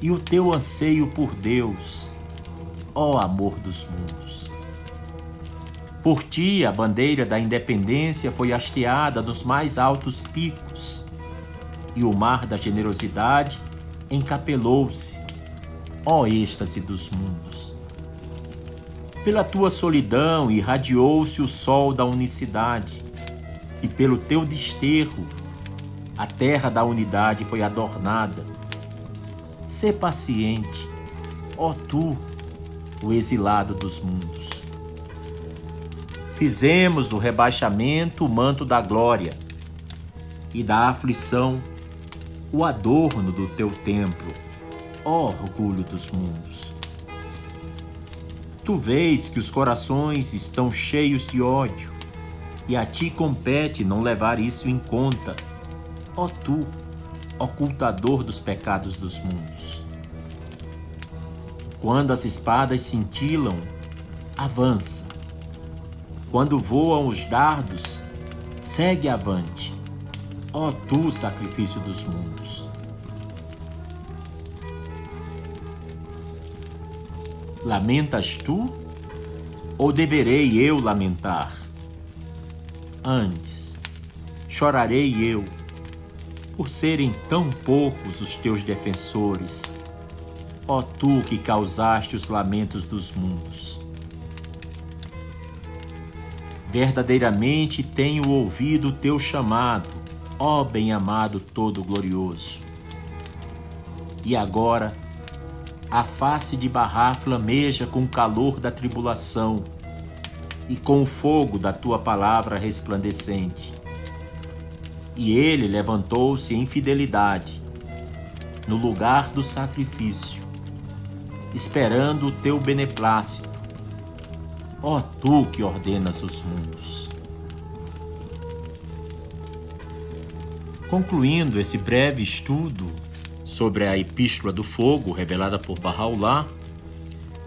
e o teu anseio por Deus, ó amor dos mundos. Por ti, a bandeira da independência foi hasteada dos mais altos picos, e o mar da generosidade encapelou-se, ó êxtase dos mundos. Pela tua solidão irradiou-se o sol da unicidade, e pelo teu desterro a terra da unidade foi adornada. Sê paciente, ó tu, o exilado dos mundos. Fizemos do rebaixamento o manto da glória e da aflição o adorno do teu templo, ó orgulho dos mundos. Tu vês que os corações estão cheios de ódio, e a ti compete não levar isso em conta, ó tu, ocultador dos pecados dos mundos. Quando as espadas cintilam, avança quando voam os dardos, segue avante, ó tu sacrifício dos mundos. Lamentas tu, ou deverei eu lamentar? Antes, chorarei eu, por serem tão poucos os teus defensores, ó tu que causaste os lamentos dos mundos. Verdadeiramente tenho ouvido o teu chamado, ó bem-amado todo-glorioso. E agora, a face de Barra flameja com o calor da tribulação e com o fogo da tua palavra resplandecente. E ele levantou-se em fidelidade, no lugar do sacrifício, esperando o teu beneplácito ó tu que ordenas os mundos. Concluindo esse breve estudo sobre a Epístola do Fogo revelada por Bahá'u'lláh,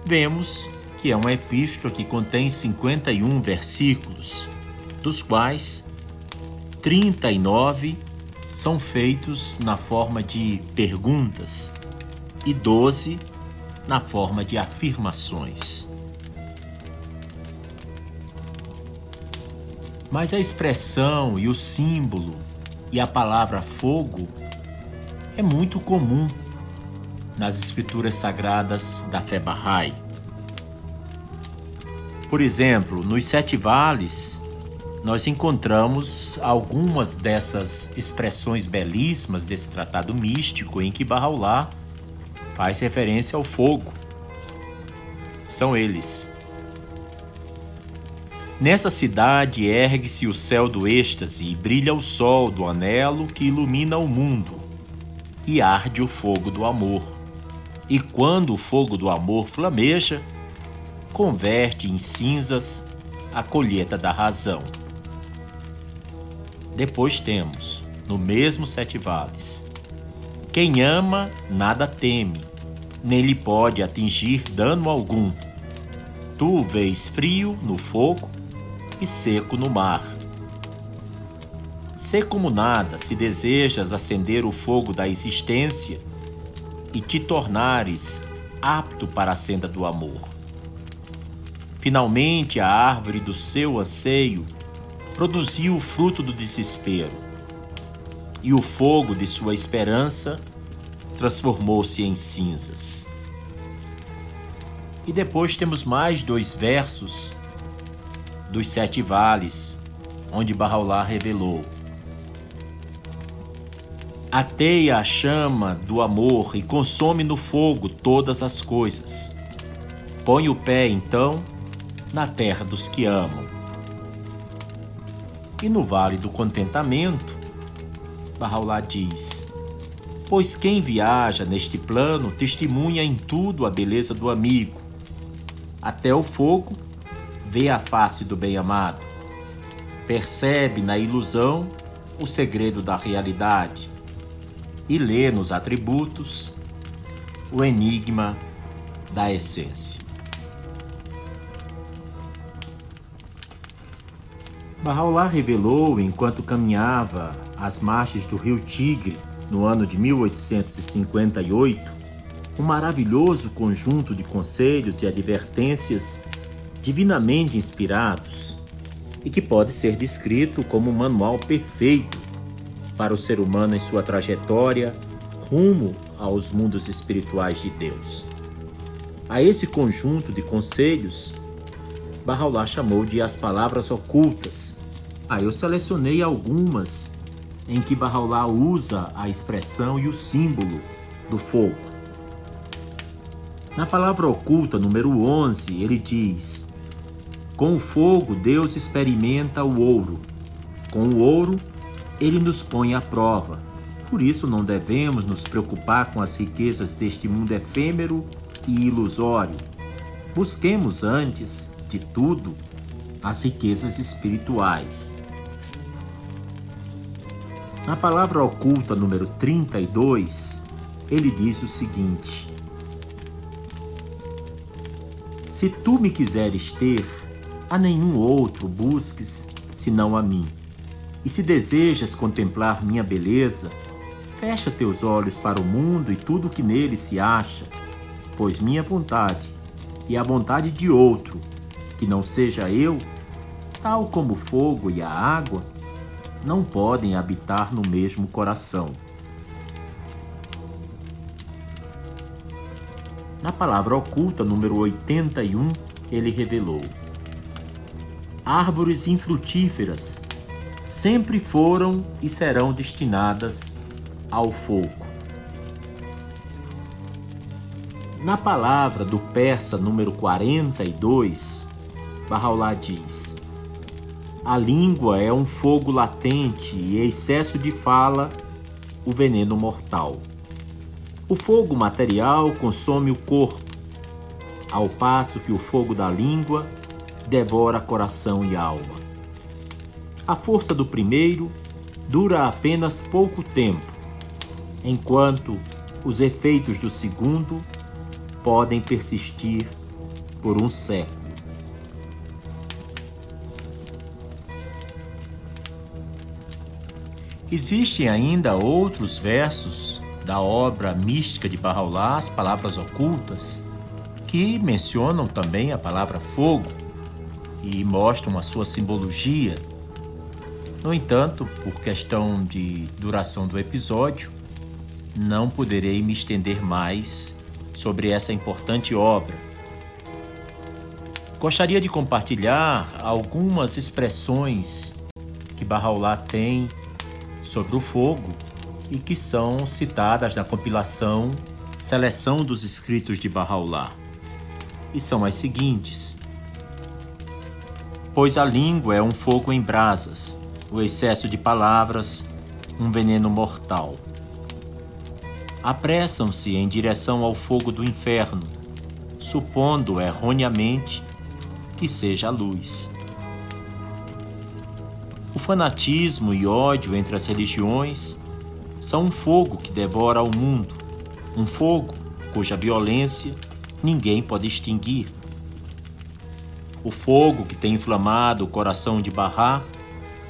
vemos que é uma epístola que contém 51 versículos, dos quais 39 são feitos na forma de perguntas e 12 na forma de afirmações. Mas a expressão e o símbolo e a palavra fogo é muito comum nas escrituras sagradas da fé Bahá'í. Por exemplo, nos Sete Vales, nós encontramos algumas dessas expressões belíssimas desse tratado místico em que Bahá'u'lláh faz referência ao fogo. São eles: Nessa cidade ergue-se o céu do êxtase e brilha o sol do anelo que ilumina o mundo, e arde o fogo do amor. E quando o fogo do amor flameja, converte em cinzas a colheita da razão. Depois temos, no mesmo Sete Vales, quem ama nada teme, nem lhe pode atingir dano algum. Tu vês frio no fogo e seco no mar. Sê como nada se desejas acender o fogo da existência e te tornares apto para a senda do amor. Finalmente, a árvore do seu anseio produziu o fruto do desespero, e o fogo de sua esperança transformou-se em cinzas. E depois temos mais dois versos dos sete vales, onde Barraulá revelou: Ateia a chama do amor e consome no fogo todas as coisas. Põe o pé, então, na terra dos que amam. E no vale do contentamento, Barraulá diz: Pois quem viaja neste plano testemunha em tudo a beleza do amigo. Até o fogo vê a face do bem-amado. Percebe na ilusão o segredo da realidade e lê nos atributos o enigma da essência. Bahá'u'lláh revelou, enquanto caminhava às margens do rio Tigre no ano de 1858, um maravilhoso conjunto de conselhos e advertências divinamente inspirados e que pode ser descrito como um manual perfeito para o ser humano em sua trajetória rumo aos mundos espirituais de Deus. A esse conjunto de conselhos, Bahá'u'lláh chamou de as palavras ocultas. Ah, eu selecionei algumas em que Bahá'u'lláh usa a expressão e o símbolo do fogo. Na palavra oculta, número 11, ele diz: com o fogo, Deus experimenta o ouro. Com o ouro, ele nos põe à prova. Por isso, não devemos nos preocupar com as riquezas deste mundo efêmero e ilusório. Busquemos antes de tudo as riquezas espirituais. Na palavra oculta número 32, ele diz o seguinte: Se tu me quiseres ter, a nenhum outro busques senão a mim. E se desejas contemplar minha beleza, fecha teus olhos para o mundo e tudo o que nele se acha, pois minha vontade e a vontade de outro, que não seja eu, tal como o fogo e a água, não podem habitar no mesmo coração. Na palavra oculta número 81, ele revelou: árvores infrutíferas sempre foram e serão destinadas ao fogo. Na palavra do persa número 42, Bahá'u'lláh diz: A língua é um fogo latente e excesso de fala o veneno mortal. O fogo material consome o corpo, ao passo que o fogo da língua devora coração e alma. A força do primeiro dura apenas pouco tempo, enquanto os efeitos do segundo podem persistir por um século. Existem ainda outros versos da obra mística de Bahá'u'lláh, as palavras ocultas, que mencionam também a palavra fogo e mostram a sua simbologia. No entanto, por questão de duração do episódio, não poderei me estender mais sobre essa importante obra. Gostaria de compartilhar algumas expressões que Bahá'u'lláh tem sobre o fogo e que são citadas na compilação Seleção dos Escritos de Bahá'u'lláh. E são as seguintes: Pois a língua é um fogo em brasas, o excesso de palavras, um veneno mortal. Apressam-se em direção ao fogo do inferno, supondo erroneamente que seja a luz. O fanatismo e ódio entre as religiões são um fogo que devora o mundo, um fogo cuja violência ninguém pode extinguir. O fogo que tem inflamado o coração de Barrá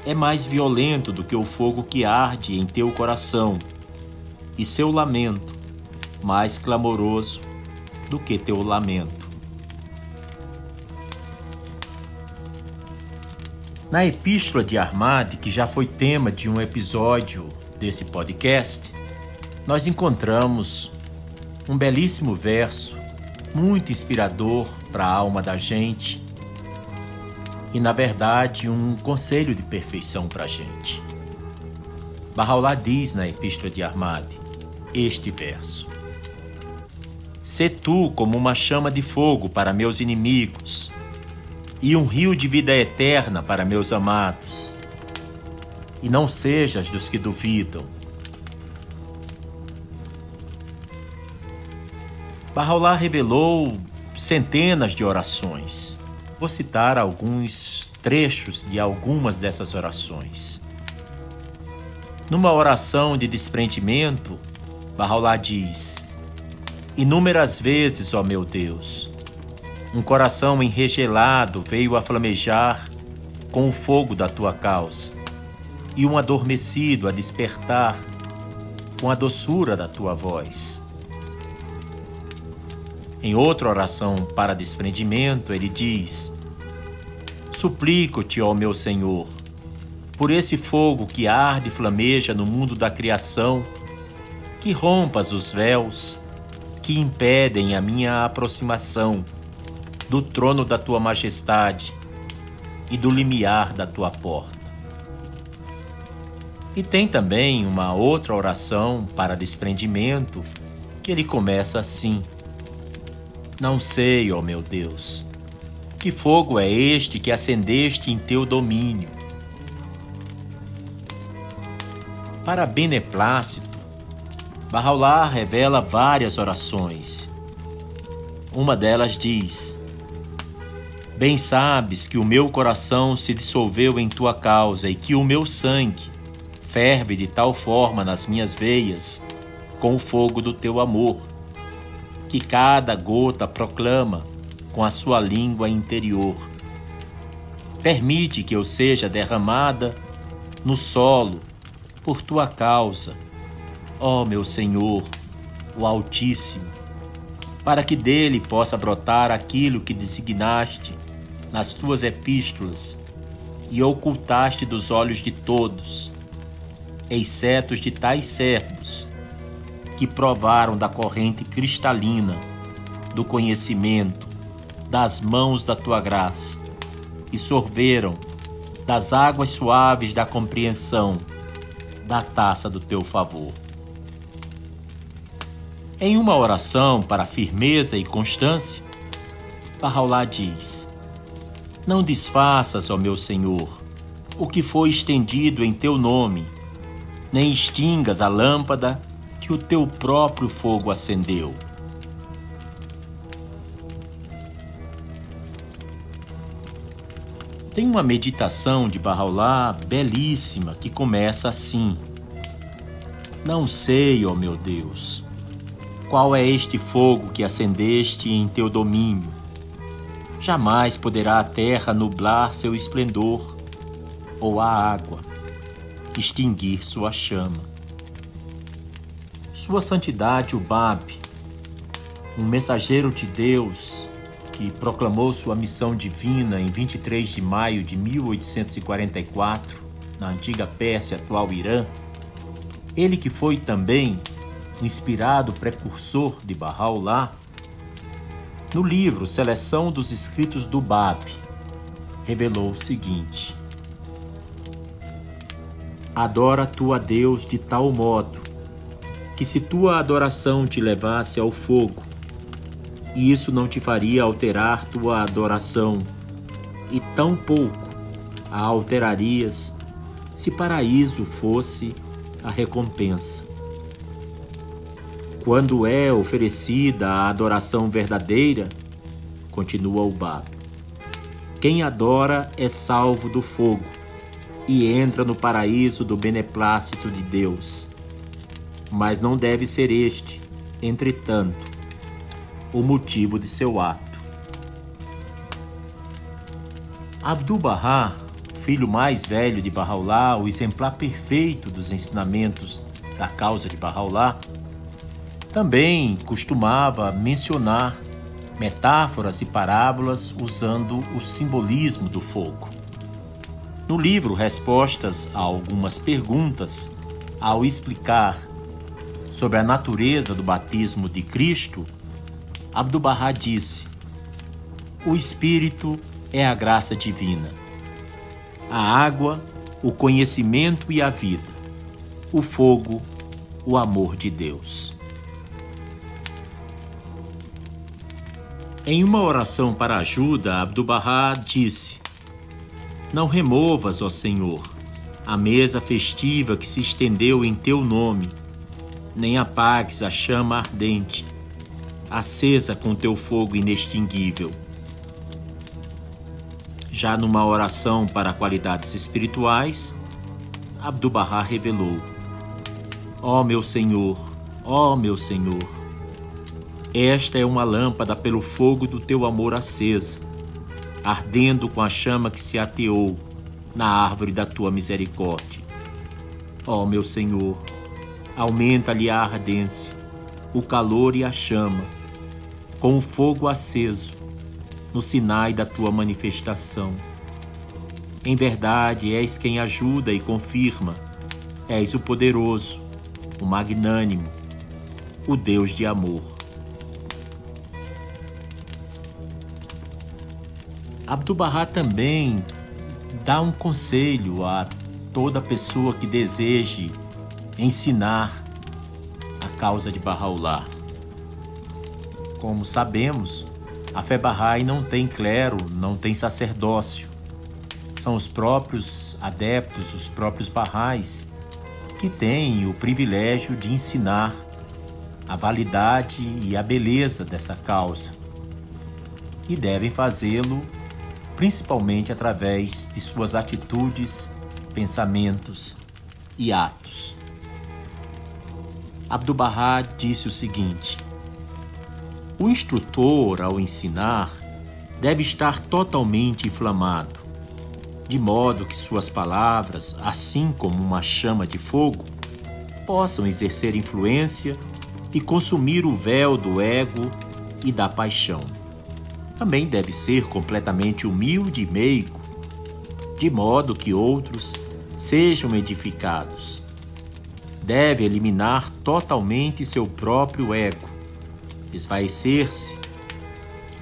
é mais violento do que o fogo que arde em teu coração, e seu lamento mais clamoroso do que teu lamento. Na Epístola de Armade, que já foi tema de um episódio desse podcast, nós encontramos um belíssimo verso, muito inspirador para a alma da gente e, na verdade, um conselho de perfeição para a gente. Bahá'u'lláh diz na Epístola de Armade este verso: Sê tu como uma chama de fogo para meus inimigos e um rio de vida eterna para meus amados. E não sejas dos que duvidam. Bahá'u'lláh revelou centenas de orações. Vou citar alguns trechos de algumas dessas orações. Numa oração de desprendimento, Bahá'u'lláh diz: Inúmeras vezes, ó meu Deus, um coração enregelado veio a flamejar com o fogo da tua causa, e um adormecido a despertar com a doçura da tua voz. Em outra oração para desprendimento, ele diz: Suplico-te, ó meu Senhor, por esse fogo que arde e flameja no mundo da criação, que rompas os véus que impedem a minha aproximação do trono da tua majestade e do limiar da tua porta. E tem também uma outra oração para desprendimento que ele começa assim: Não sei, ó meu Deus, que fogo é este que acendeste em teu domínio? Para beneplácito, Bahá'u'lláh revela várias orações. Uma delas diz: Bem sabes que o meu coração se dissolveu em tua causa e que o meu sangue ferve de tal forma nas minhas veias com o fogo do teu amor, que cada gota proclama com a sua língua interior. Permite que eu seja derramada no solo por tua causa, ó meu Senhor, o Altíssimo, para que dele possa brotar aquilo que designaste nas tuas epístolas e ocultaste dos olhos de todos, exceto de tais servos que provaram da corrente cristalina do conhecimento das mãos da tua graça e sorveram das águas suaves da compreensão da taça do teu favor. Em uma oração para firmeza e constância, Bahá'u'lláh diz: Não desfaças, ó meu Senhor, o que foi estendido em teu nome, nem extingas a lâmpada que o teu próprio fogo acendeu. Tem uma meditação de Bahá'u'lláh belíssima que começa assim: Não sei, ó meu Deus, qual é este fogo que acendeste em teu domínio. Jamais poderá a terra nublar seu esplendor, ou a água extinguir sua chama. Sua Santidade o Bab, um mensageiro de Deus, que proclamou sua missão divina em 23 de maio de 1844, na antiga Pérsia, atual Irã, ele que foi também o inspirado precursor de Bahá'u'lláh, no livro Seleção dos Escritos do Bab, revelou o seguinte: Adora tu a Deus de tal modo que se tua adoração te levasse ao fogo, e isso não te faria alterar tua adoração, e tão pouco a alterarias se paraíso fosse a recompensa. Quando é oferecida a adoração verdadeira, continua o Bab, quem adora é salvo do fogo e entra no paraíso do beneplácito de Deus. Mas não deve ser este, entretanto, o motivo de seu ato. Abdu'l-Bahá, filho mais velho de Bahá'u'lláh, o exemplar perfeito dos ensinamentos da causa de Bahá'u'lláh, também costumava mencionar metáforas e parábolas usando o simbolismo do fogo. No livro Respostas a algumas perguntas, ao explicar sobre a natureza do batismo de Cristo, Abdu'l-Bahá disse: O Espírito é a graça divina. A água, o conhecimento e a vida. O fogo, o amor de Deus. Em uma oração para ajuda, Abdu'l-Bahá disse: Não removas, ó Senhor, a mesa festiva que se estendeu em teu nome, nem apagues a chama ardente, acesa com teu fogo inextinguível. Já numa oração para qualidades espirituais, Abdu'l-Bahá revelou: Ó oh, meu Senhor, ó oh, meu Senhor, esta é uma lâmpada pelo fogo do teu amor acesa, ardendo com a chama que se ateou na árvore da tua misericórdia. Ó meu Senhor, aumenta-lhe a ardência, o calor e a chama, com o fogo aceso, no sinai da tua manifestação. Em verdade, és quem ajuda e confirma, és o poderoso, o magnânimo, o Deus de amor. Abdu'l-Bahá também dá um conselho a toda pessoa que deseje ensinar a causa de Bahá'u'lláh. Como sabemos, a fé Bahá'í não tem clero, não tem sacerdócio. São os próprios adeptos, os próprios Bahá'ís, que têm o privilégio de ensinar a validade e a beleza dessa causa. E devem fazê-lo principalmente através de suas atitudes, pensamentos e atos. Abdu'l-Bahá disse o seguinte: O instrutor, ao ensinar, deve estar totalmente inflamado, de modo que suas palavras, assim como uma chama de fogo, possam exercer influência e consumir o véu do ego e da paixão também deve ser completamente humilde e meigo, de modo que outros sejam edificados. Deve eliminar totalmente seu próprio ego, esvaecer-se,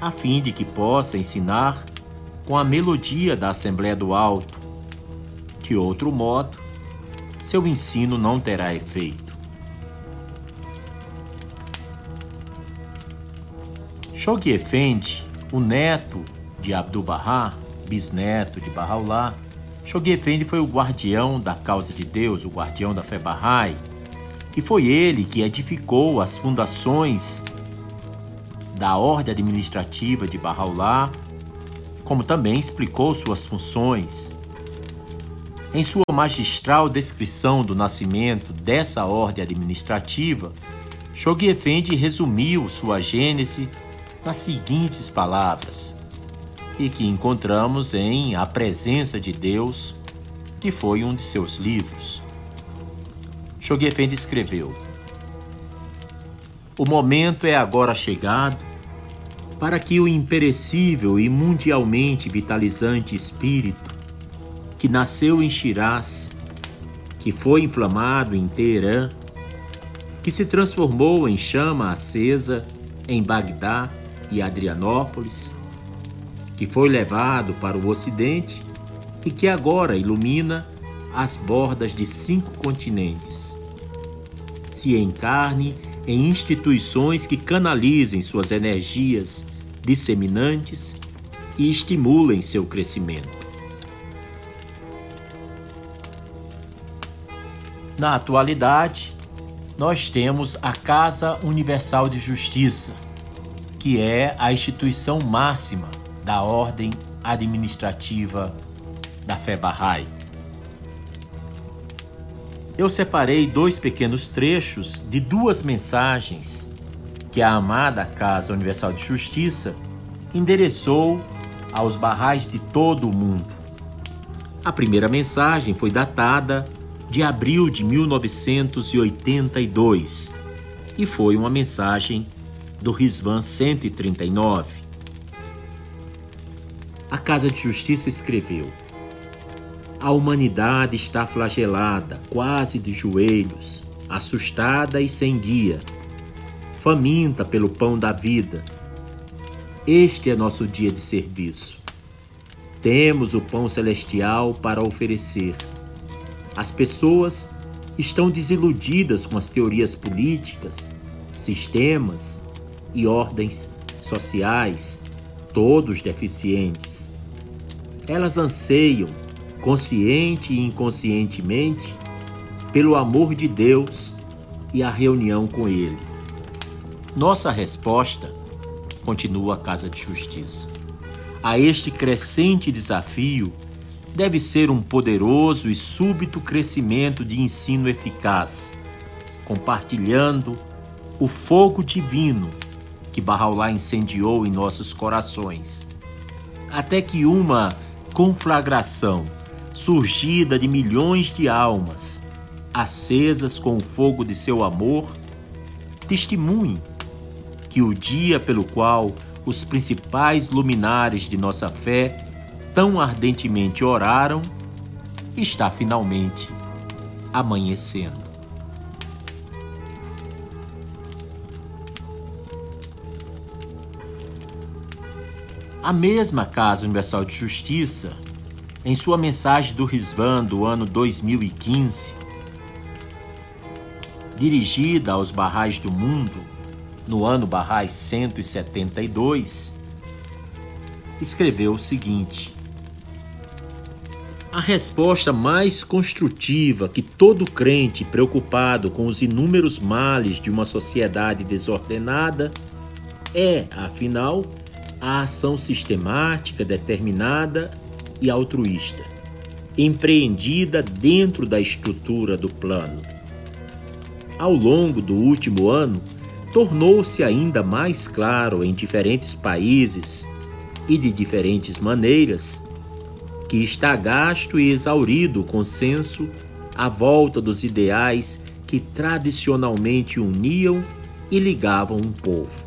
a fim de que possa ensinar com a melodia da Assembleia do Alto. De outro modo, seu ensino não terá efeito. Shoghi Effendi o neto de Abdu'l-Bahá, bisneto de Bahá'u'lláh, Shoghi Effendi foi o guardião da causa de Deus, o guardião da fé Bahá'í, e foi ele que edificou as fundações da ordem administrativa de Bahá'u'lláh, como também explicou suas funções. Em sua magistral descrição do nascimento dessa ordem administrativa, Shoghi Effendi resumiu sua gênese nas seguintes palavras, e que encontramos em A Presença de Deus, que foi um de seus livros. Shoghi escreveu: O momento é agora chegado para que o imperecível e mundialmente vitalizante espírito que nasceu em Shiraz, que foi inflamado em Teherã, que se transformou em chama acesa em Bagdá e Adrianópolis, que foi levado para o Ocidente e que agora ilumina as bordas de cinco continentes. Se encarne em instituições que canalizem suas energias disseminantes e estimulem seu crescimento. Na atualidade, nós temos a Casa Universal de Justiça, que é a instituição máxima da ordem administrativa da Bahá'í. Eu separei dois pequenos trechos de duas mensagens que a amada Casa Universal de Justiça endereçou aos barrais de todo o mundo. A primeira mensagem foi datada de abril de 1982 e foi uma mensagem do Risvan 139. A Casa de Justiça escreveu: A humanidade está flagelada, quase de joelhos, assustada e sem guia, faminta pelo pão da vida. Este é nosso dia de serviço. Temos o pão celestial para oferecer. As pessoas estão desiludidas com as teorias políticas, sistemas e ordens sociais, todos deficientes. Elas anseiam, consciente e inconscientemente, pelo amor de Deus e a reunião com Ele. Nossa resposta, continua a Casa de Justiça, a este crescente desafio deve ser um poderoso e súbito crescimento de ensino eficaz, compartilhando o fogo divino que Bahá'u'lláh incendiou em nossos corações, até que uma conflagração surgida de milhões de almas, acesas com o fogo de seu amor, testemunhe que o dia pelo qual os principais luminares de nossa fé tão ardentemente oraram está finalmente amanhecendo. A mesma Casa Universal de Justiça, em sua mensagem do Risvan do ano 2015, dirigida aos barrais do mundo, no ano barrais 172, escreveu o seguinte: A resposta mais construtiva que todo crente preocupado com os inúmeros males de uma sociedade desordenada é, afinal, a ação sistemática, determinada e altruísta, empreendida dentro da estrutura do plano. Ao longo do último ano, tornou-se ainda mais claro em diferentes países e de diferentes maneiras que está gasto e exaurido o consenso à volta dos ideais que tradicionalmente uniam e ligavam um povo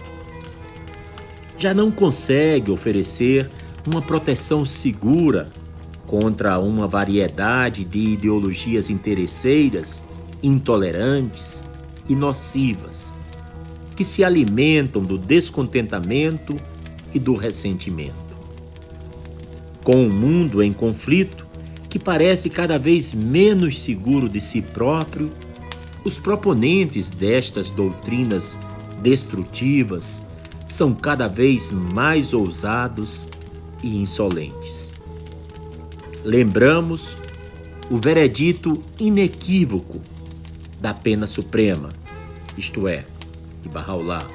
já não consegue oferecer uma proteção segura contra uma variedade de ideologias interesseiras, intolerantes e nocivas, que se alimentam do descontentamento e do ressentimento. Com um mundo em conflito que parece cada vez menos seguro de si próprio, os proponentes destas doutrinas destrutivas são cada vez mais ousados e insolentes. Lembramos o veredito inequívoco da pena suprema, isto é, de Bahá'u'lláh.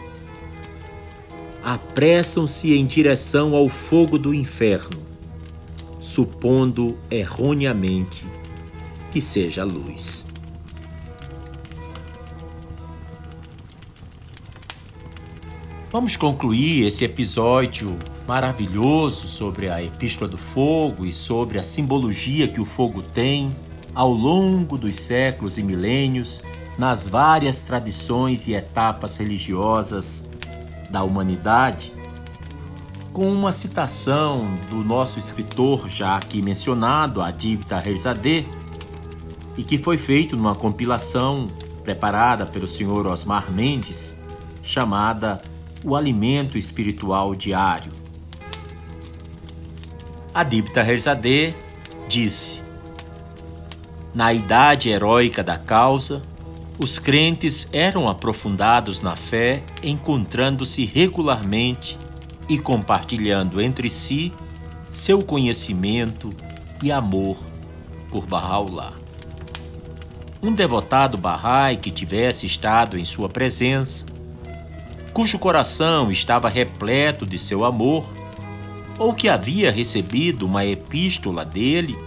Apressam-se em direção ao fogo do inferno, supondo erroneamente que seja luz. Vamos concluir esse episódio maravilhoso sobre a Epístola do Fogo e sobre a simbologia que o fogo tem ao longo dos séculos e milênios nas várias tradições e etapas religiosas da humanidade, com uma citação do nosso escritor já aqui mencionado, Adib Tahir e que foi feito numa compilação preparada pelo senhor Osmar Mendes, chamada o alimento espiritual diário. Adib Taherzadeh disse: Na idade heróica da causa, os crentes eram aprofundados na fé, encontrando-se regularmente e compartilhando entre si seu conhecimento e amor por Bahá'u'lláh. Um devotado Bahá'í que tivesse estado em sua presença cujo coração estava repleto de seu amor, ou que havia recebido uma epístola dele,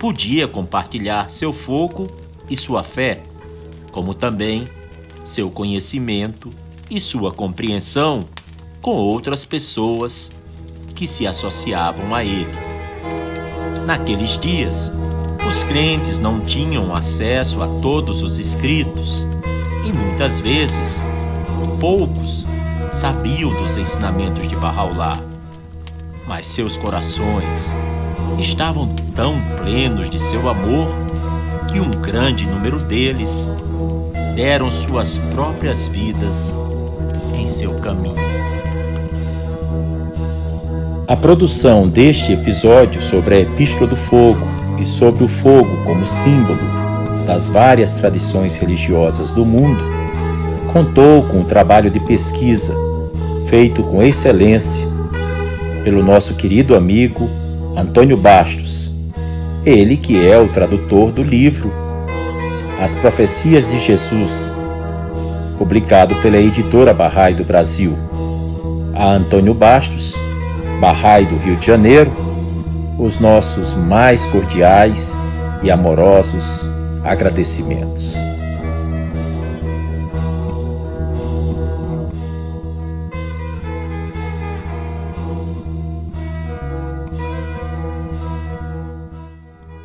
podia compartilhar seu fogo e sua fé, como também seu conhecimento e sua compreensão com outras pessoas que se associavam a ele. Naqueles dias, os crentes não tinham acesso a todos os escritos e muitas vezes poucos sabiam dos ensinamentos de Bahá'u'lláh, mas seus corações estavam tão plenos de seu amor que um grande número deles deram suas próprias vidas em seu caminho. A produção deste episódio sobre a Epístola do Fogo e sobre o fogo como símbolo das várias tradições religiosas do mundo contou com um trabalho de pesquisa feito com excelência pelo nosso querido amigo Antônio Bastos, ele que é o tradutor do livro As Profecias de Jesus, publicado pela editora Barrai do Brasil. A Antônio Bastos, Barrai do Rio de Janeiro, os nossos mais cordiais e amorosos agradecimentos.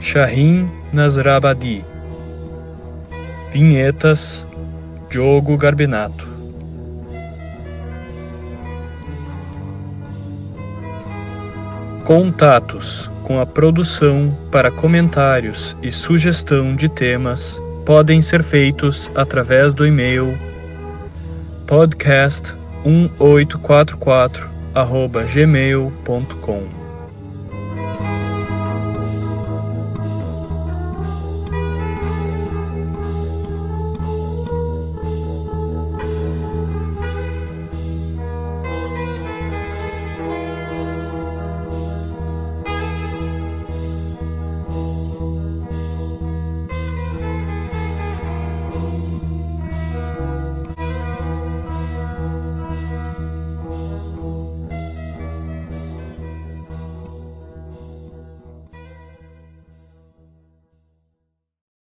Shahin Nasrabadi. Vinhetas Diogo Garbinato. Contatos com a produção para comentários e sugestão de temas podem ser feitos através do e-mail podcast1844 gmail.com